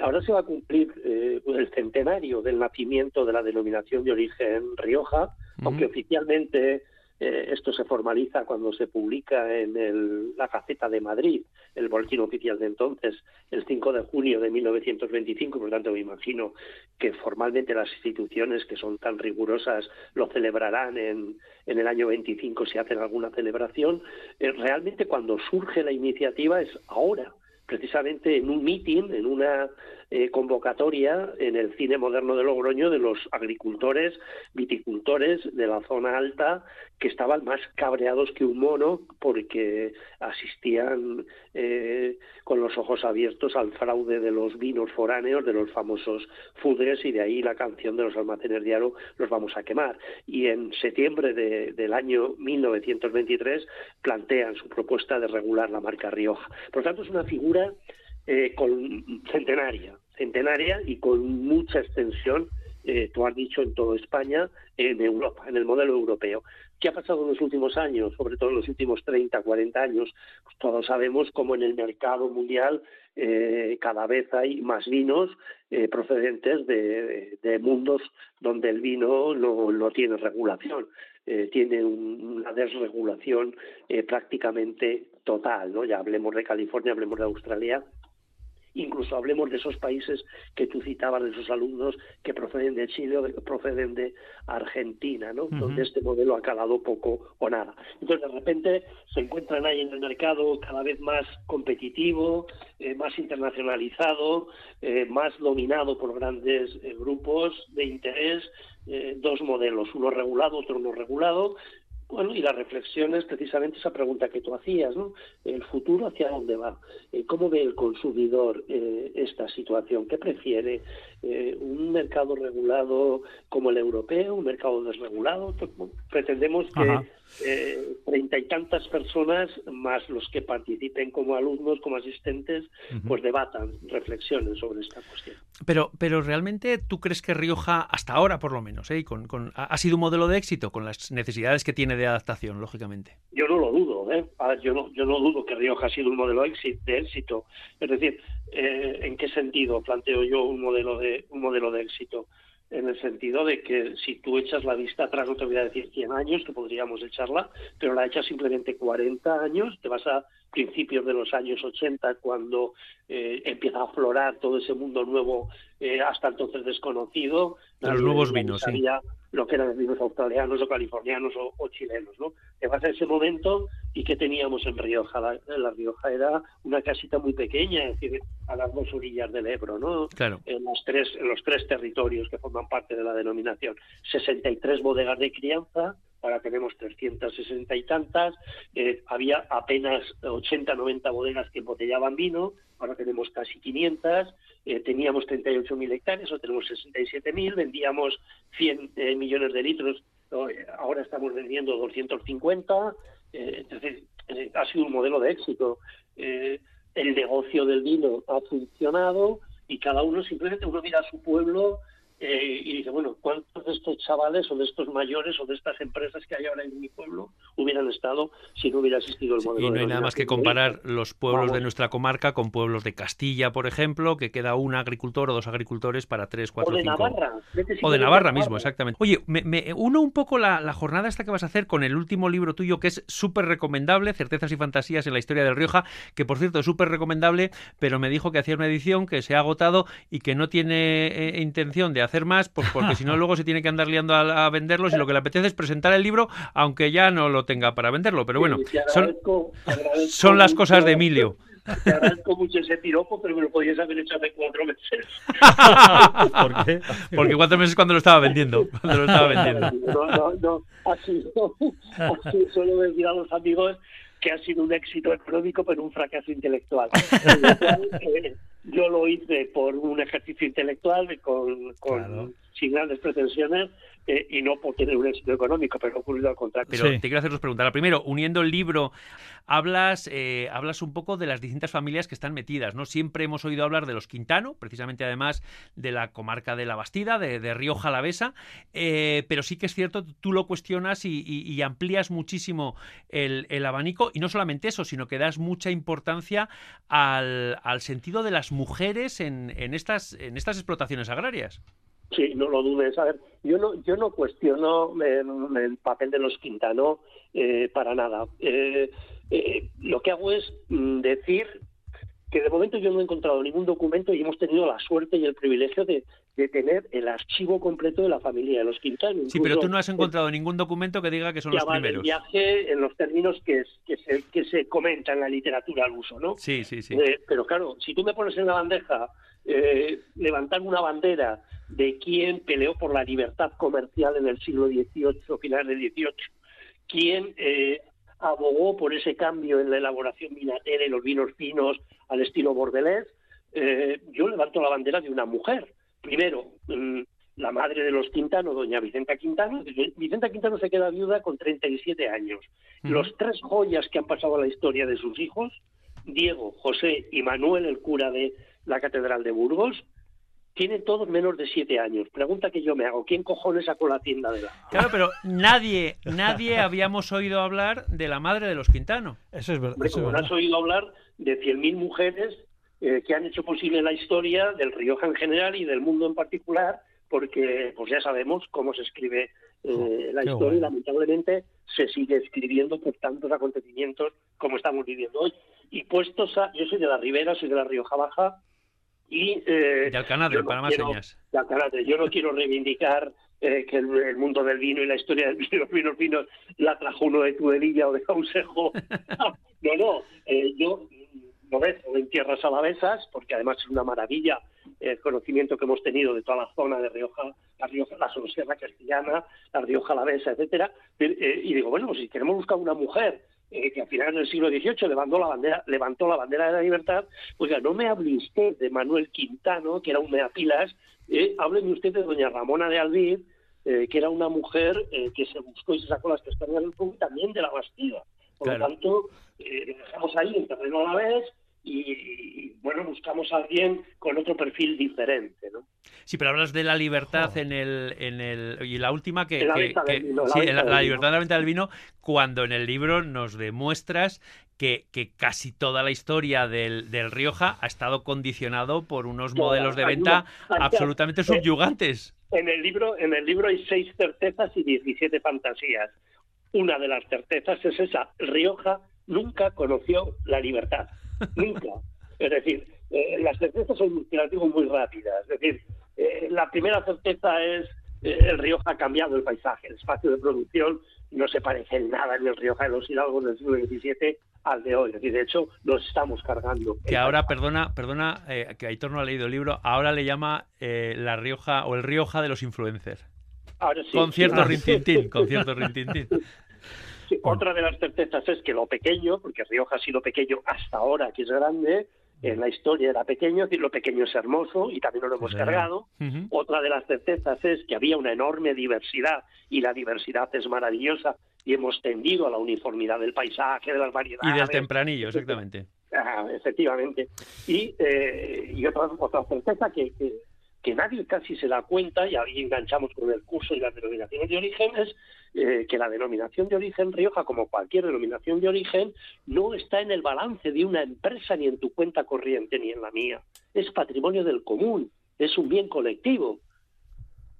ahora se va a cumplir el centenario del nacimiento de la denominación de origen Rioja, aunque oficialmente eh, esto se formaliza cuando se publica en la Gaceta de Madrid, el boletín oficial de entonces, el 5 de junio de 1925. Por lo tanto, me imagino que formalmente las instituciones que son tan rigurosas lo celebrarán en, en el año 25 si hacen alguna celebración. Eh, realmente, cuando surge la iniciativa es ahora precisamente en un meeting, en una eh, convocatoria en el cine moderno de Logroño de los agricultores, viticultores de la zona alta que estaban más cabreados que un mono porque asistían eh, con los ojos abiertos al fraude de los vinos foráneos, de los famosos fudres y de ahí la canción de los almacenes de aro los vamos a quemar. Y en septiembre del año 1923 plantean su propuesta de regular la marca Rioja. Por lo tanto, es una figura eh, con centenaria, centenaria y con mucha extensión eh, tú has dicho, en toda España, en Europa, en el modelo europeo. ¿Qué ha pasado en los últimos años, sobre todo en los últimos 30, 40 años? Pues todos sabemos cómo en el mercado mundial eh, cada vez hay más vinos eh, procedentes de, mundos donde el vino no, tiene regulación. Eh, tiene una desregulación prácticamente total, ¿no? Ya hablemos de California, hablemos de Australia, incluso hablemos de esos países que tú citabas, de esos alumnos que proceden de Chile o que proceden de Argentina, ¿no? Donde este modelo ha calado poco o nada. Entonces, de repente, se encuentran ahí en el mercado cada vez más competitivo, eh, más internacionalizado, eh, más dominado por grandes eh, grupos de interés, dos modelos, uno regulado, otro no regulado, bueno, y la reflexión es precisamente esa pregunta que tú hacías, ¿no? El futuro hacia dónde va. Eh, ¿Cómo ve el consumidor eh, esta situación? ¿Qué prefiere? Eh, ¿Un mercado regulado como el europeo? ¿Un mercado desregulado? Pretendemos que treinta y tantas personas, más los que participen como alumnos, como asistentes, pues debatan, reflexionen sobre esta cuestión. Pero, pero realmente tú crees que Rioja, hasta ahora por lo menos, ¿eh? con, con, ha sido un modelo de éxito con las necesidades que tiene de adaptación, lógicamente. Yo no lo dudo, ¿eh? yo, no, yo no dudo que Rioja ha sido un modelo de éxito. Es decir, eh, ¿en qué sentido planteo yo un modelo de, un modelo de éxito? En el sentido de que si tú echas la vista atrás, no te voy a decir 100 años, que podríamos echarla, pero la echas simplemente 40 años, te vas a principios de los años 80, cuando eh, empieza a aflorar todo ese mundo nuevo, eh, hasta entonces desconocido. Los nuevos vinos, sí lo que eran los vinos australianos o californianos o, chilenos, ¿no? Que va a ese momento y que teníamos en Rioja. La, la, Rioja era una casita muy pequeña, es decir, a las dos orillas del Ebro, ¿no? Claro. En los tres, en los tres territorios que forman parte de la denominación. 63 bodegas de crianza, ahora tenemos 360 y tantas, eh, había apenas 80, 90 bodegas que embotellaban vino, ahora tenemos casi 500, eh, teníamos 38.000 hectáreas, o tenemos 67.000, vendíamos 100 eh, millones de litros, ahora estamos vendiendo 250, entonces ha sido un modelo de éxito. el negocio del vino ha funcionado y cada uno simplemente uno mira a su pueblo eh, y dice, bueno, ¿cuántos de estos chavales o de estos mayores o de estas empresas que hay ahora en mi pueblo hubieran estado si no hubiera existido el modelo? y no hay nada más que comparar los pueblos de nuestra comarca con pueblos de Castilla, por ejemplo, que queda un agricultor o dos agricultores para tres, cuatro, o de cinco. Navarra. o de Navarra mismo, exactamente. Oye, me, me, uno un poco la, la, jornada esta que vas a hacer con el último libro tuyo que es súper recomendable, Certezas y Fantasías en la historia del Rioja, que por cierto es súper recomendable, pero me dijo que hacía una edición que se ha agotado y que no tiene eh, intención de hacer más, pues porque si no *laughs* luego se tiene que andar liando a, a, venderlos y lo que le apetece es presentar el libro, aunque ya no lo tenga para venderlo. Pero bueno, Sí, son, agradezco- son las cosas de Emilio. Te agradezco mucho ese piropo, pero me lo podías haber hecho hace cuatro meses. *laughs* ¿Por qué? Porque cuatro meses cuando lo estaba vendiendo. Cuando lo estaba vendiendo. No, no, no. Sido, ha sido- suelo decir a los amigos que ha sido un éxito económico, pero un fracaso intelectual. *laughs* Eh, yo lo hice por un ejercicio intelectual, con, con- sin grandes pretensiones, eh, y no por tener un éxito económico, pero ha ocurrido al contrario. Pero te quiero hacer dos preguntas. La primero, uniendo el libro, hablas, eh, hablas un poco de las distintas familias que están metidas, ¿no? Siempre hemos oído hablar de los Quintano, precisamente además de la comarca de la Bastida, de, de Río Jalavesa, eh, pero sí que es cierto, tú lo cuestionas y, y- y amplías muchísimo el, el abanico, y no solamente eso, sino que das mucha importancia al, al sentido de las mujeres en, en, estas, en estas explotaciones agrarias. Sí, no lo dudes. A ver, yo no, yo no cuestiono eh, el papel de los Quintano eh, para nada. Eh, eh, lo que hago es mm, decir que de momento yo no he encontrado ningún documento y hemos tenido la suerte y el privilegio de, de tener el archivo completo de la familia de los Quintano. Sí, pero tú no has encontrado ningún documento que diga que son los primeros. viaje en los términos que, es- que, se, que se comenta en la literatura al uso, ¿no? Sí, sí, sí. Eh, pero claro, si tú me pones en la bandeja eh, levantar una bandera de quién peleó por la libertad comercial en el siglo XVIII, finales del XVIII, quién eh, abogó por ese cambio en la elaboración vinatera y los vinos finos al estilo bordelés, eh, yo levanto la bandera de una mujer. Primero, mm, la madre de los Quintano, doña Vicenta Quintano. Vicenta Quintano se queda viuda con 37 años. Los tres joyas que han pasado a la historia de sus hijos, Diego, José y Manuel, el cura de la Catedral de Burgos, tienen todos menos de siete años. Pregunta que yo me hago, ¿quién cojones sacó la tienda de la? Claro, pero nadie, nadie *laughs* habíamos oído hablar de la madre de los Quintano. Eso es, ver- Hombre, eso es verdad. has oído hablar de 100.000 mujeres eh, que han hecho posible la historia del Rioja en general y del mundo en particular, porque pues ya sabemos cómo se escribe eh, la qué historia y bueno. lamentablemente se sigue escribiendo por tantos acontecimientos como estamos viviendo hoy. Y puestos a... Yo soy de la Ribera, soy de la Rioja Baja y... eh, De Alcanadre, yo no para más quiero- señas. de Alcanadre. Yo no quiero reivindicar eh, que el, el mundo del vino y la historia del vino, *laughs* los vinos finos la trajo uno de Tudelilla o de Causejo. *laughs* no, no. eh, yo lo ves en tierras alavesas, porque además es una maravilla el conocimiento que hemos tenido de toda la zona de Rioja, la Rioja, la Sierra Castellana, la Rioja Alavesa, etcétera. Eh, y digo, bueno, pues si queremos buscar una mujer eh, que a finales del siglo XVIII levantó la bandera, levantó la bandera de la libertad, oiga, no me hable usted de Manuel Quintano, que era un meapilas, eh, hábleme usted de doña Ramona de Alvid, eh, que era una mujer eh, que se buscó y se sacó las castañas del fuego y también de la Bastida. Por Claro. lo tanto, eh, lo dejamos ahí en terreno a la vez y, bueno, buscamos a alguien con otro perfil diferente, ¿no? Sí, pero hablas de la libertad en el, en el y la última que, la que- venta del que- vino, la sí, venta la, del la vino. libertad de la venta del vino, cuando en el libro nos demuestras que, que casi toda la historia del, del Rioja ha estado condicionado por unos modelos de venta una- absolutamente subyugantes. En el libro, en el libro hay seis certezas y 17 fantasías. Una de las certezas es esa: Rioja nunca conoció la libertad, *laughs* nunca. Es decir, eh, las certezas son, muy rápidas. Es decir, eh, la primera certeza es eh, el Rioja ha cambiado el paisaje, el espacio de producción no se parece en nada en el Rioja de los Hidalgos del siglo XVII al de hoy. Es decir, de hecho, nos estamos cargando. Que ahora, perdona, perdona, eh, que Aitor no ha leído el libro, ahora le llama eh, la Rioja o el Rioja de los influencers. Ahora sí. Con cierto *laughs* rintintín, con cierto rintintín. *laughs* Sí, Otra de las certezas es que lo pequeño, porque Rioja ha sido pequeño hasta ahora, que es grande, en la historia era pequeño, es decir, lo pequeño es hermoso y también lo hemos Sí. cargado. Otra de las certezas es que había una enorme diversidad y la diversidad es maravillosa y hemos tendido a la uniformidad del paisaje, de las Y variedades. del tempranillo, exactamente. Ah, efectivamente. Y, eh, y otra, otra certeza que, que, que nadie casi se da cuenta, y ahí enganchamos con el curso y las denominaciones de origen, es eh, que la denominación de origen Rioja, como cualquier denominación de origen, no está en el balance de una empresa ni en tu cuenta corriente ni en la mía. Es patrimonio del común, es un bien colectivo.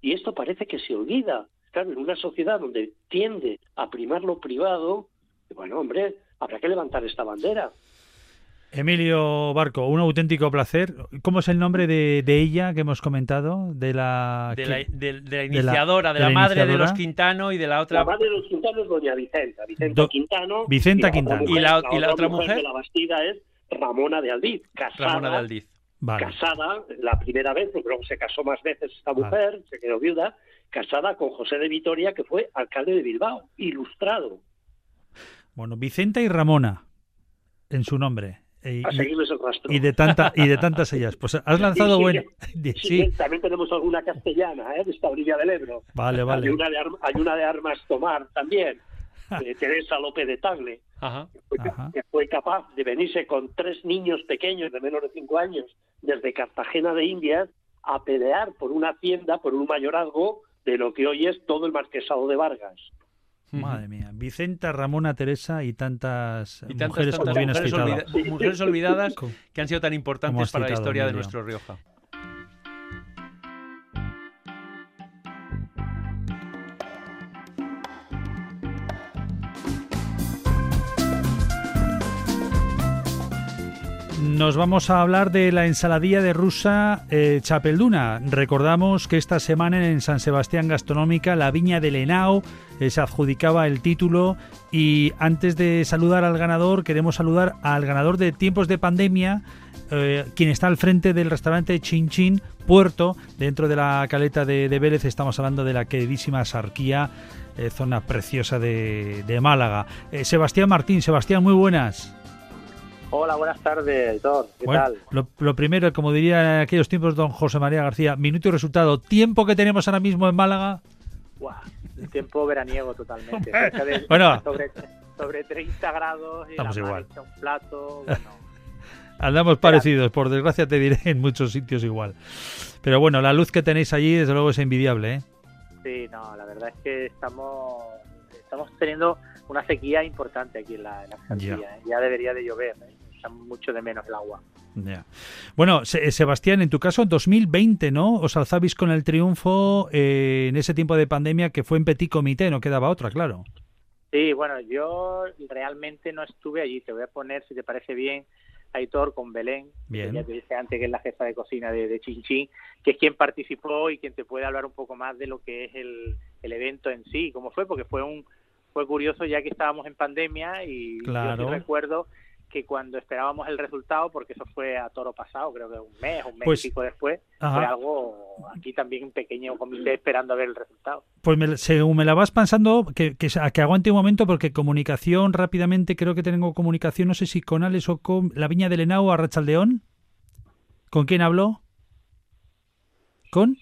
Y esto parece que se olvida. Claro, en una sociedad donde tiende a primar lo privado, bueno, hombre, habrá que levantar esta bandera. Emilio Barco, un auténtico placer. ¿Cómo es el nombre de, de ella que hemos comentado? De la, De la, que- de- de la de la- iniciadora, de la, la madre de los Quintano y de la otra. La madre de los Quintano es doña Vicenta, Vicenta Do- Quintano. Vicenta y la otra Quintano. mujer- ¿Y la- y la otra mujer? de la Bastida es Ramona de Aldiz, casada, Ramona de Aldiz. Vale. casada la primera vez, porque luego se casó más veces esta mujer, se quedó viuda, casada con José de Vitoria, que fue alcalde de Bilbao, ilustrado. Bueno, Vicenta y Ramona, en su nombre. E- A y, seguirles el rastro. y de tanta y de tantas ellas. Pues has *laughs* lanzado Y Sí, sigue- *laughs* También tenemos alguna castellana, ¿eh? de esta orilla del Ebro. Vale, vale. Hay una de, Ar- hay una de Armas Tomar también, *laughs* de Teresa López de Tagle. Ajá. fue ca- que fue capaz de venirse con tres niños pequeños de menos de cinco años desde Cartagena de Indias a pelear por una hacienda, por un mayorazgo de lo que hoy es todo el marquesado de Vargas. Madre mía. Vicenta, Ramona, Teresa y tantas, Y tantas, mujeres tantas como bien mujeres, olvida- mujeres olvidadas *laughs* que han sido tan importantes para la historia de nuestro Rioja. Nos vamos a hablar de la ensaladilla de rusa eh, Chapelduna. Recordamos que esta semana en San Sebastián Gastronómica la viña de Lenao eh, se adjudicaba el título y antes de saludar al ganador queremos saludar al ganador de tiempos de pandemia eh, quien está al frente del restaurante Chin Chin Puerto dentro de la caleta de, de Vélez. Estamos hablando de la queridísima Sarquía eh, zona preciosa de, de Málaga. Eh, Sebastián Martín Sebastián muy buenas Hola, buenas tardes, Aitor. ¿Qué bueno, tal? Lo, lo primero, como diría en aquellos tiempos don José María García, minuto y resultado. Tiempo que tenemos ahora mismo en Málaga. Buah, el tiempo veraniego totalmente. De- *laughs* Bueno. sobre, sobre 30 grados y Estamos la igual. hecha un plato. Bueno, *laughs* Andamos parecidos, por desgracia te diré, en muchos sitios igual. Pero bueno, la luz que tenéis allí, desde luego, es envidiable, ¿eh? Sí, no, la verdad es que estamos, estamos teniendo una sequía importante aquí en la, en la Alcaldía, Ya. ¿eh? Ya debería de llover, ¿eh? Echamos mucho de menos el agua. Bueno, Se- Sebastián, en tu caso, en 2020, ¿no? Os alzabais con el triunfo eh, en ese tiempo de pandemia que fue en Petit Comité, no quedaba otra, claro. Sí, bueno, yo realmente no estuve allí. Te voy a poner, si te parece bien, Aitor con Belén, Bien. que ya te dije antes que es la jefa de cocina de, de Chinchín, que es quien participó y quien te puede hablar un poco más de lo que es el, el evento en sí, cómo fue, porque fue un fue curioso ya que estábamos en pandemia y yo sí recuerdo que cuando esperábamos el resultado, porque eso fue a toro pasado, creo que un mes, un mes Pues- y pico después, Ajá. fue algo aquí también un pequeño comité esperando a ver el resultado. Pues me- según me la vas pensando, que, que, a que aguante un momento, porque comunicación rápidamente, creo que tengo comunicación, no sé si con Alex o con la Viña del Henao a Rachaldeón. ¿Con quién habló? ¿Con?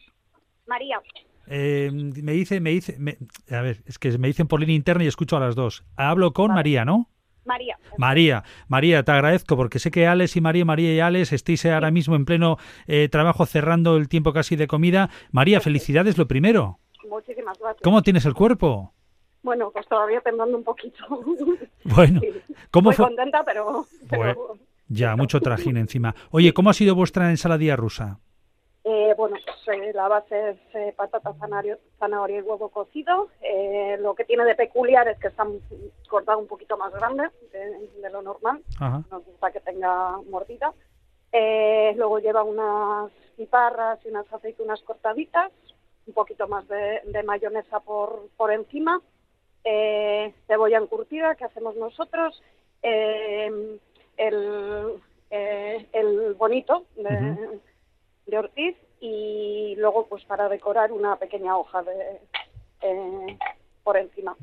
María. Eh, me dice, me dice, me- a ver, es que me dicen por línea interna y escucho a las dos. Hablo con María, ¿no? María. María, María, te agradezco porque sé que Alex y María, María y Alex estéis ahora mismo en pleno eh, trabajo cerrando el tiempo casi de comida. María, felicidades lo primero. Muchísimas gracias. ¿Cómo tienes el cuerpo? Bueno, pues todavía temblando un poquito. *laughs* Bueno, Sí. ¿cómo Muy fue? contenta, pero... pero, Bueno, ya, *laughs* mucho trajín *laughs* encima. Oye, ¿cómo ha sido vuestra ensaladilla rusa? Eh, bueno, pues eh, la base es eh, patata, zanahoria, zanahoria y huevo cocido. Eh, lo que tiene de peculiar es que está cortado un poquito más grande de, de lo normal. Ajá. Nos gusta que tenga mordida. Luego lleva unas piparras y unas aceitunas cortaditas, un poquito más de, de mayonesa por, por encima, cebolla encurtida que hacemos nosotros, el, eh, el bonito de. De Ortiz y luego pues para decorar una pequeña hoja de eh, por encima.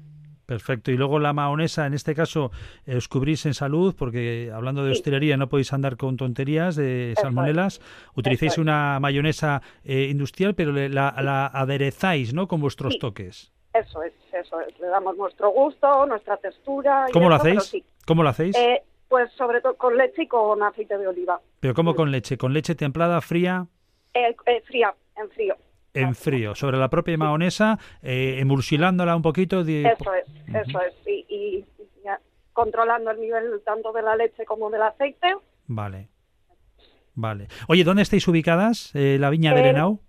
Perfecto. Y luego la maonesa, en este caso, eh, os cubrís en salud, porque hablando de Sí. hostelería no podéis andar con tonterías de Eso salmonelas. Eso es. una mayonesa eh, industrial, pero le- la, la aderezáis, ¿no? Con vuestros Sí. toques. Eso es, eso es. Le damos nuestro gusto, nuestra textura. y ¿Cómo lo hacéis? sí. ¿Cómo lo hacéis? Eh, pues sobre todo con leche y con aceite de oliva. Pero ¿cómo con leche? ¿Con leche templada, fría? Eh, eh, fría, en frío. En frío, sobre la propia maonesa, eh, emulsilándola un poquito. de- Eso es, eso es. Y, y ya, controlando el nivel tanto de la leche como del aceite. Vale. Vale. Oye, ¿dónde estáis ubicadas? Eh, la Viña del Eh, Henao.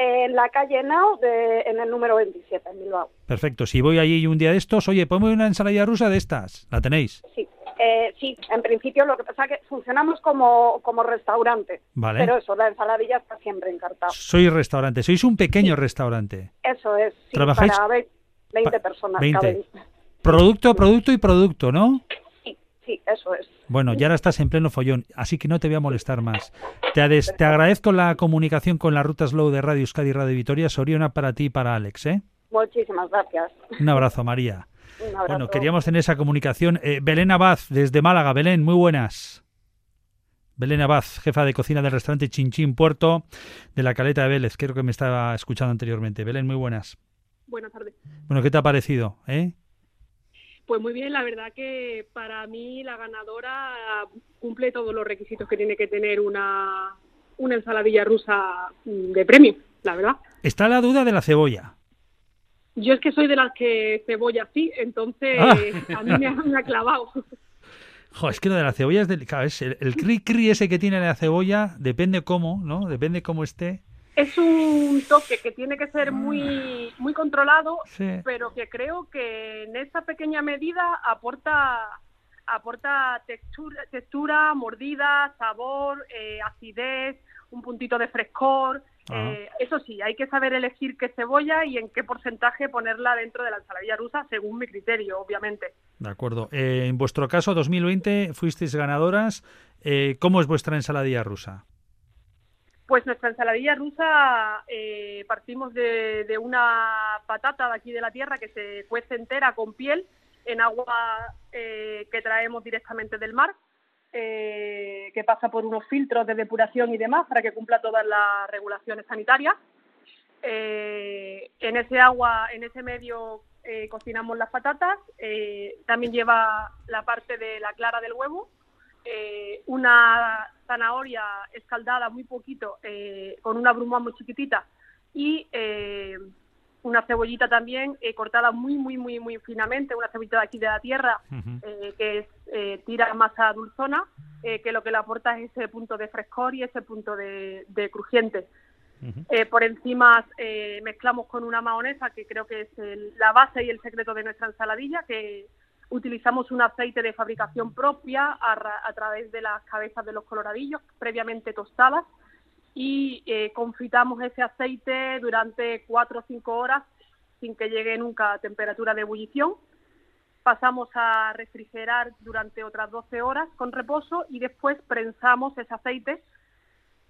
En la calle Nao, de, en el número 27, en Bilbao. Perfecto. Si voy allí un día de estos, oye, ponme una ensalada rusa de estas. ¿La tenéis? Sí, eh, sí, en principio lo que pasa es que funcionamos como, como restaurante. Vale. Pero eso, la ensaladilla está siempre encartada. Sois restaurante, sois un pequeño restaurante. Eso es, sí, ¿Trabajáis? para ve- 20 personas 20. caben. Producto, producto y producto, ¿no? *laughs* Sí, eso es. Bueno, ya ahora estás en pleno follón, así que no te voy a molestar más. Te, ades- te agradezco la comunicación con la ruta Slow de Radio Euskadi y Radio Vitoria. Soriona para ti y para Alex, ¿eh? Muchísimas gracias. Un abrazo, María. Un abrazo. Bueno, queríamos tener esa comunicación. Eh, Belén Abad, desde Málaga. Belén, muy buenas. Belén Abad, jefa de cocina del restaurante Chinchín Puerto de la Caleta de Vélez. Creo que me estaba escuchando anteriormente. Belén, muy buenas. Buenas tardes. Bueno, ¿qué te ha parecido? Eh? Pues muy bien, la verdad que para mí la ganadora cumple todos los requisitos que tiene que tener una, una ensaladilla rusa mm, de premio, la verdad. Está la duda de la cebolla. Yo es que soy de las que cebolla sí, entonces Ah. a mí me ha, me ha clavado. *laughs* Jo, es que lo de la cebolla es delicado. Es el, el cri cri ese que tiene la cebolla, depende cómo, ¿no? Depende cómo esté. Es un toque que tiene que ser muy, muy controlado, Sí. pero que creo que en esa pequeña medida aporta aporta textura, textura mordida, sabor, eh, acidez, un puntito de frescor. Ajá. Eh, eso sí, hay que saber elegir qué cebolla y en qué porcentaje ponerla dentro de la ensaladilla rusa, según mi criterio, obviamente. De acuerdo. Eh, en vuestro caso, 2020, fuisteis ganadoras. Eh, ¿Cómo es vuestra ensaladilla rusa? Pues nuestra ensaladilla rusa eh, partimos de, una patata de aquí de la tierra que se cuece entera con piel en agua eh, que traemos directamente del mar, eh, que pasa por unos filtros de depuración y demás para que cumpla todas las regulaciones sanitarias. En ese agua, en ese medio cocinamos las patatas. también lleva la parte de la clara del huevo eh, una zanahoria escaldada muy poquito, eh, con una bruma muy chiquitita y eh, una cebollita también eh, cortada muy, muy, muy, muy finamente, una cebollita de aquí de la tierra, que es, tira masa dulzona, que lo que le aporta es ese punto de frescor y ese punto de, de crujiente. Eh, por encima eh, mezclamos con una mahonesa, que creo que es el- la base y el secreto de nuestra ensaladilla, que utilizamos un aceite de fabricación propia a, ra- a través de las cabezas de los coloradillos, previamente tostadas, y eh, confitamos ese aceite durante cuatro o cinco horas sin que llegue nunca a temperatura de ebullición. Pasamos a refrigerar durante otras 12 horas con reposo y después prensamos ese aceite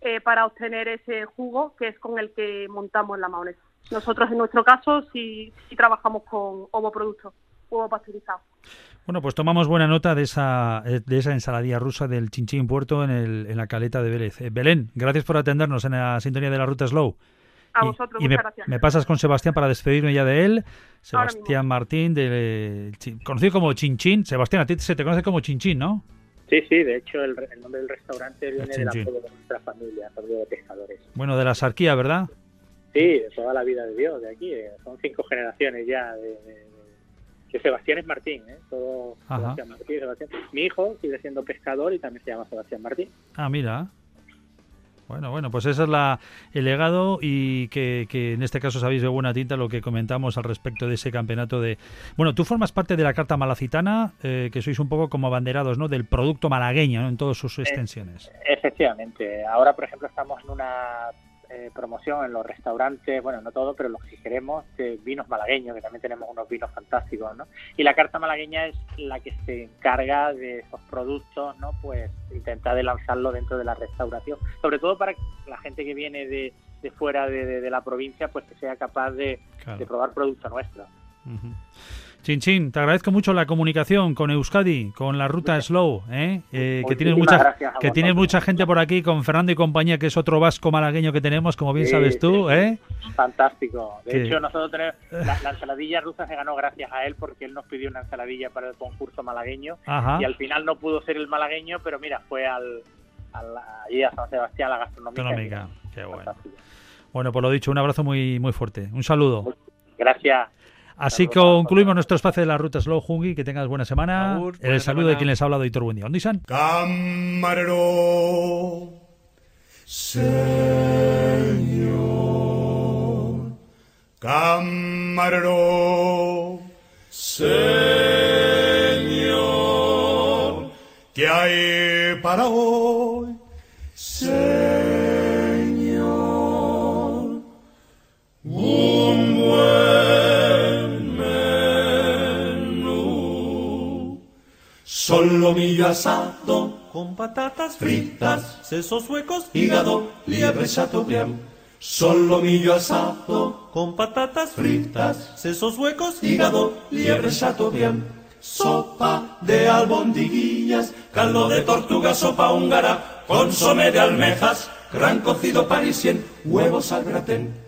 eh, para obtener ese jugo que es con el que montamos la mayonesa. Nosotros en nuestro caso sí, sí trabajamos con ovoproductos, huevo pasteurizado. Bueno, pues tomamos buena nota de esa, eh, de esa ensaladilla rusa del Chinchín Puerto en, el, en la caleta de Vélez. Eh, Belén, gracias por atendernos en la sintonía de la ruta Slow. A Y- vosotros, y me, muchas gracias. me pasas con Sebastián para despedirme ya de él. Sebastián Martín, de, conocido como Chinchín. Sebastián, a ti se te conoce como Chinchín, ¿no? Sí, sí, de hecho el, el nombre del restaurante viene del apodo de nuestra familia, familia de pescadores. Bueno, de la Sarquía, ¿verdad? Sí, de toda la vida de Dios, de aquí. eh, Son cinco generaciones ya de- que Sebastián es Martín, ¿eh? Todo. Sebastián Martín, Sebastián. Mi hijo sigue siendo pescador y también se llama Sebastián Martín. Ah, mira. Bueno, bueno, pues ese es la, el legado y que, que en este caso sabéis de buena tinta lo que comentamos al respecto de ese campeonato de... Bueno, tú formas parte de la Carta Malacitana, eh, que sois un poco como abanderados, ¿no? Del producto malagueño, ¿no? En todas sus extensiones. Efectivamente. Ahora, por ejemplo, estamos en una eh, promoción en los restaurantes, bueno, no todo, pero los que queremos, de vinos malagueños, que también tenemos unos vinos fantásticos, ¿no? Y la carta malagueña es la que se encarga de esos productos, ¿no? Pues intentar de lanzarlo dentro de la restauración, sobre todo para que la gente que viene de, de fuera de, de- de la provincia, pues que sea capaz de, Claro. de probar producto nuestro. Ujú. Chin Chin, te agradezco mucho la comunicación con Euskadi, con la ruta Slow, ¿eh? Eh, que tienes mucha, que tienes gente por aquí, con Fernando y compañía, que es otro vasco malagueño que tenemos, como bien Sí, sabes tú, sí. ¿eh? Fantástico. De hecho, nosotros tenemos la, la ensaladilla rusa se ganó gracias a él porque él nos pidió una ensaladilla para el concurso malagueño Ajá. y al final no pudo ser el malagueño, pero mira, fue al, al- allí a San Sebastián a la gastronomía. Gastronómica, qué bueno. Bueno, por lo dicho, un abrazo muy, muy fuerte. Un saludo. Gracias. Así concluimos nuestro espacio de la ruta Slow Jungi. Que tengas buena semana. El saludo semana. de quien les ha hablado, Hitor Buendía. ¿Dónde están? Camarero, Señor. Camarero, Señor. ¿Qué hay para hoy? Solomillo asado con patatas fritas, sesos huecos, hígado, liebre chateaubriand. Solomillo asado con patatas fritas, sesos huecos, hígado, liebre chateaubriand. Sopa de albondiguillas, caldo de tortuga, sopa húngara, consomé de almejas, gran cocido parisien, huevos al gratén.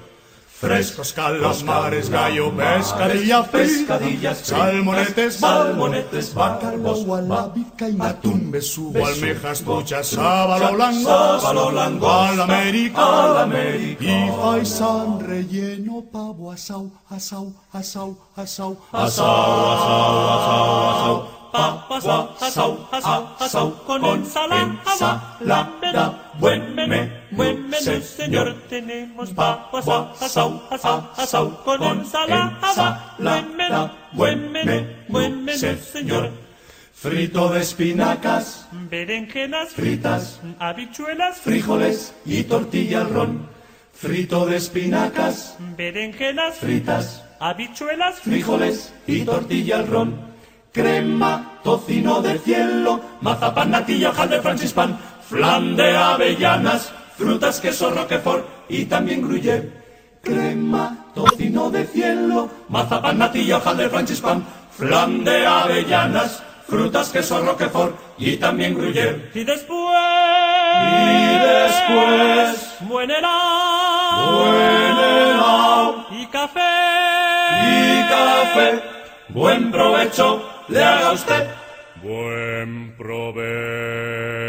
Frescos calamares, gallo, pescadilla, pescadillas, salmonetes, salmonetes, bacalbos, gualabica atún, besugo, almejas, truchas, sábalo, lango, sábalo, lango, al América, y faisán relleno, pavo, asau, asau, asau, asau, asau, asau, asau, asau, Papa asau, asau, asau, asau, con ensalada, buen menú, buen menú, señor. Tenemos papa asau, asau, asau, con ensalada, buen menú, buen menú, buen menú, señor. frito de espinacas, Berenjenas fritas, habichuelas, frijoles y tortilla al ron, frito de espinacas, berenjenas fritas, habichuelas, frijoles y tortilla al ron, crema, tocino de cielo, mazapán, natilla, hojaldre, francispan, flan de avellanas, frutas, queso, roquefort y también gruyère. Crema, tocino de cielo, mazapán, natilla, hojaldre, francispan, flan de avellanas, frutas, queso, roquefort y también gruyère. Y después, Y después, buen helado, buen helado y café, y café. Buen provecho le haga usted. buen provecho.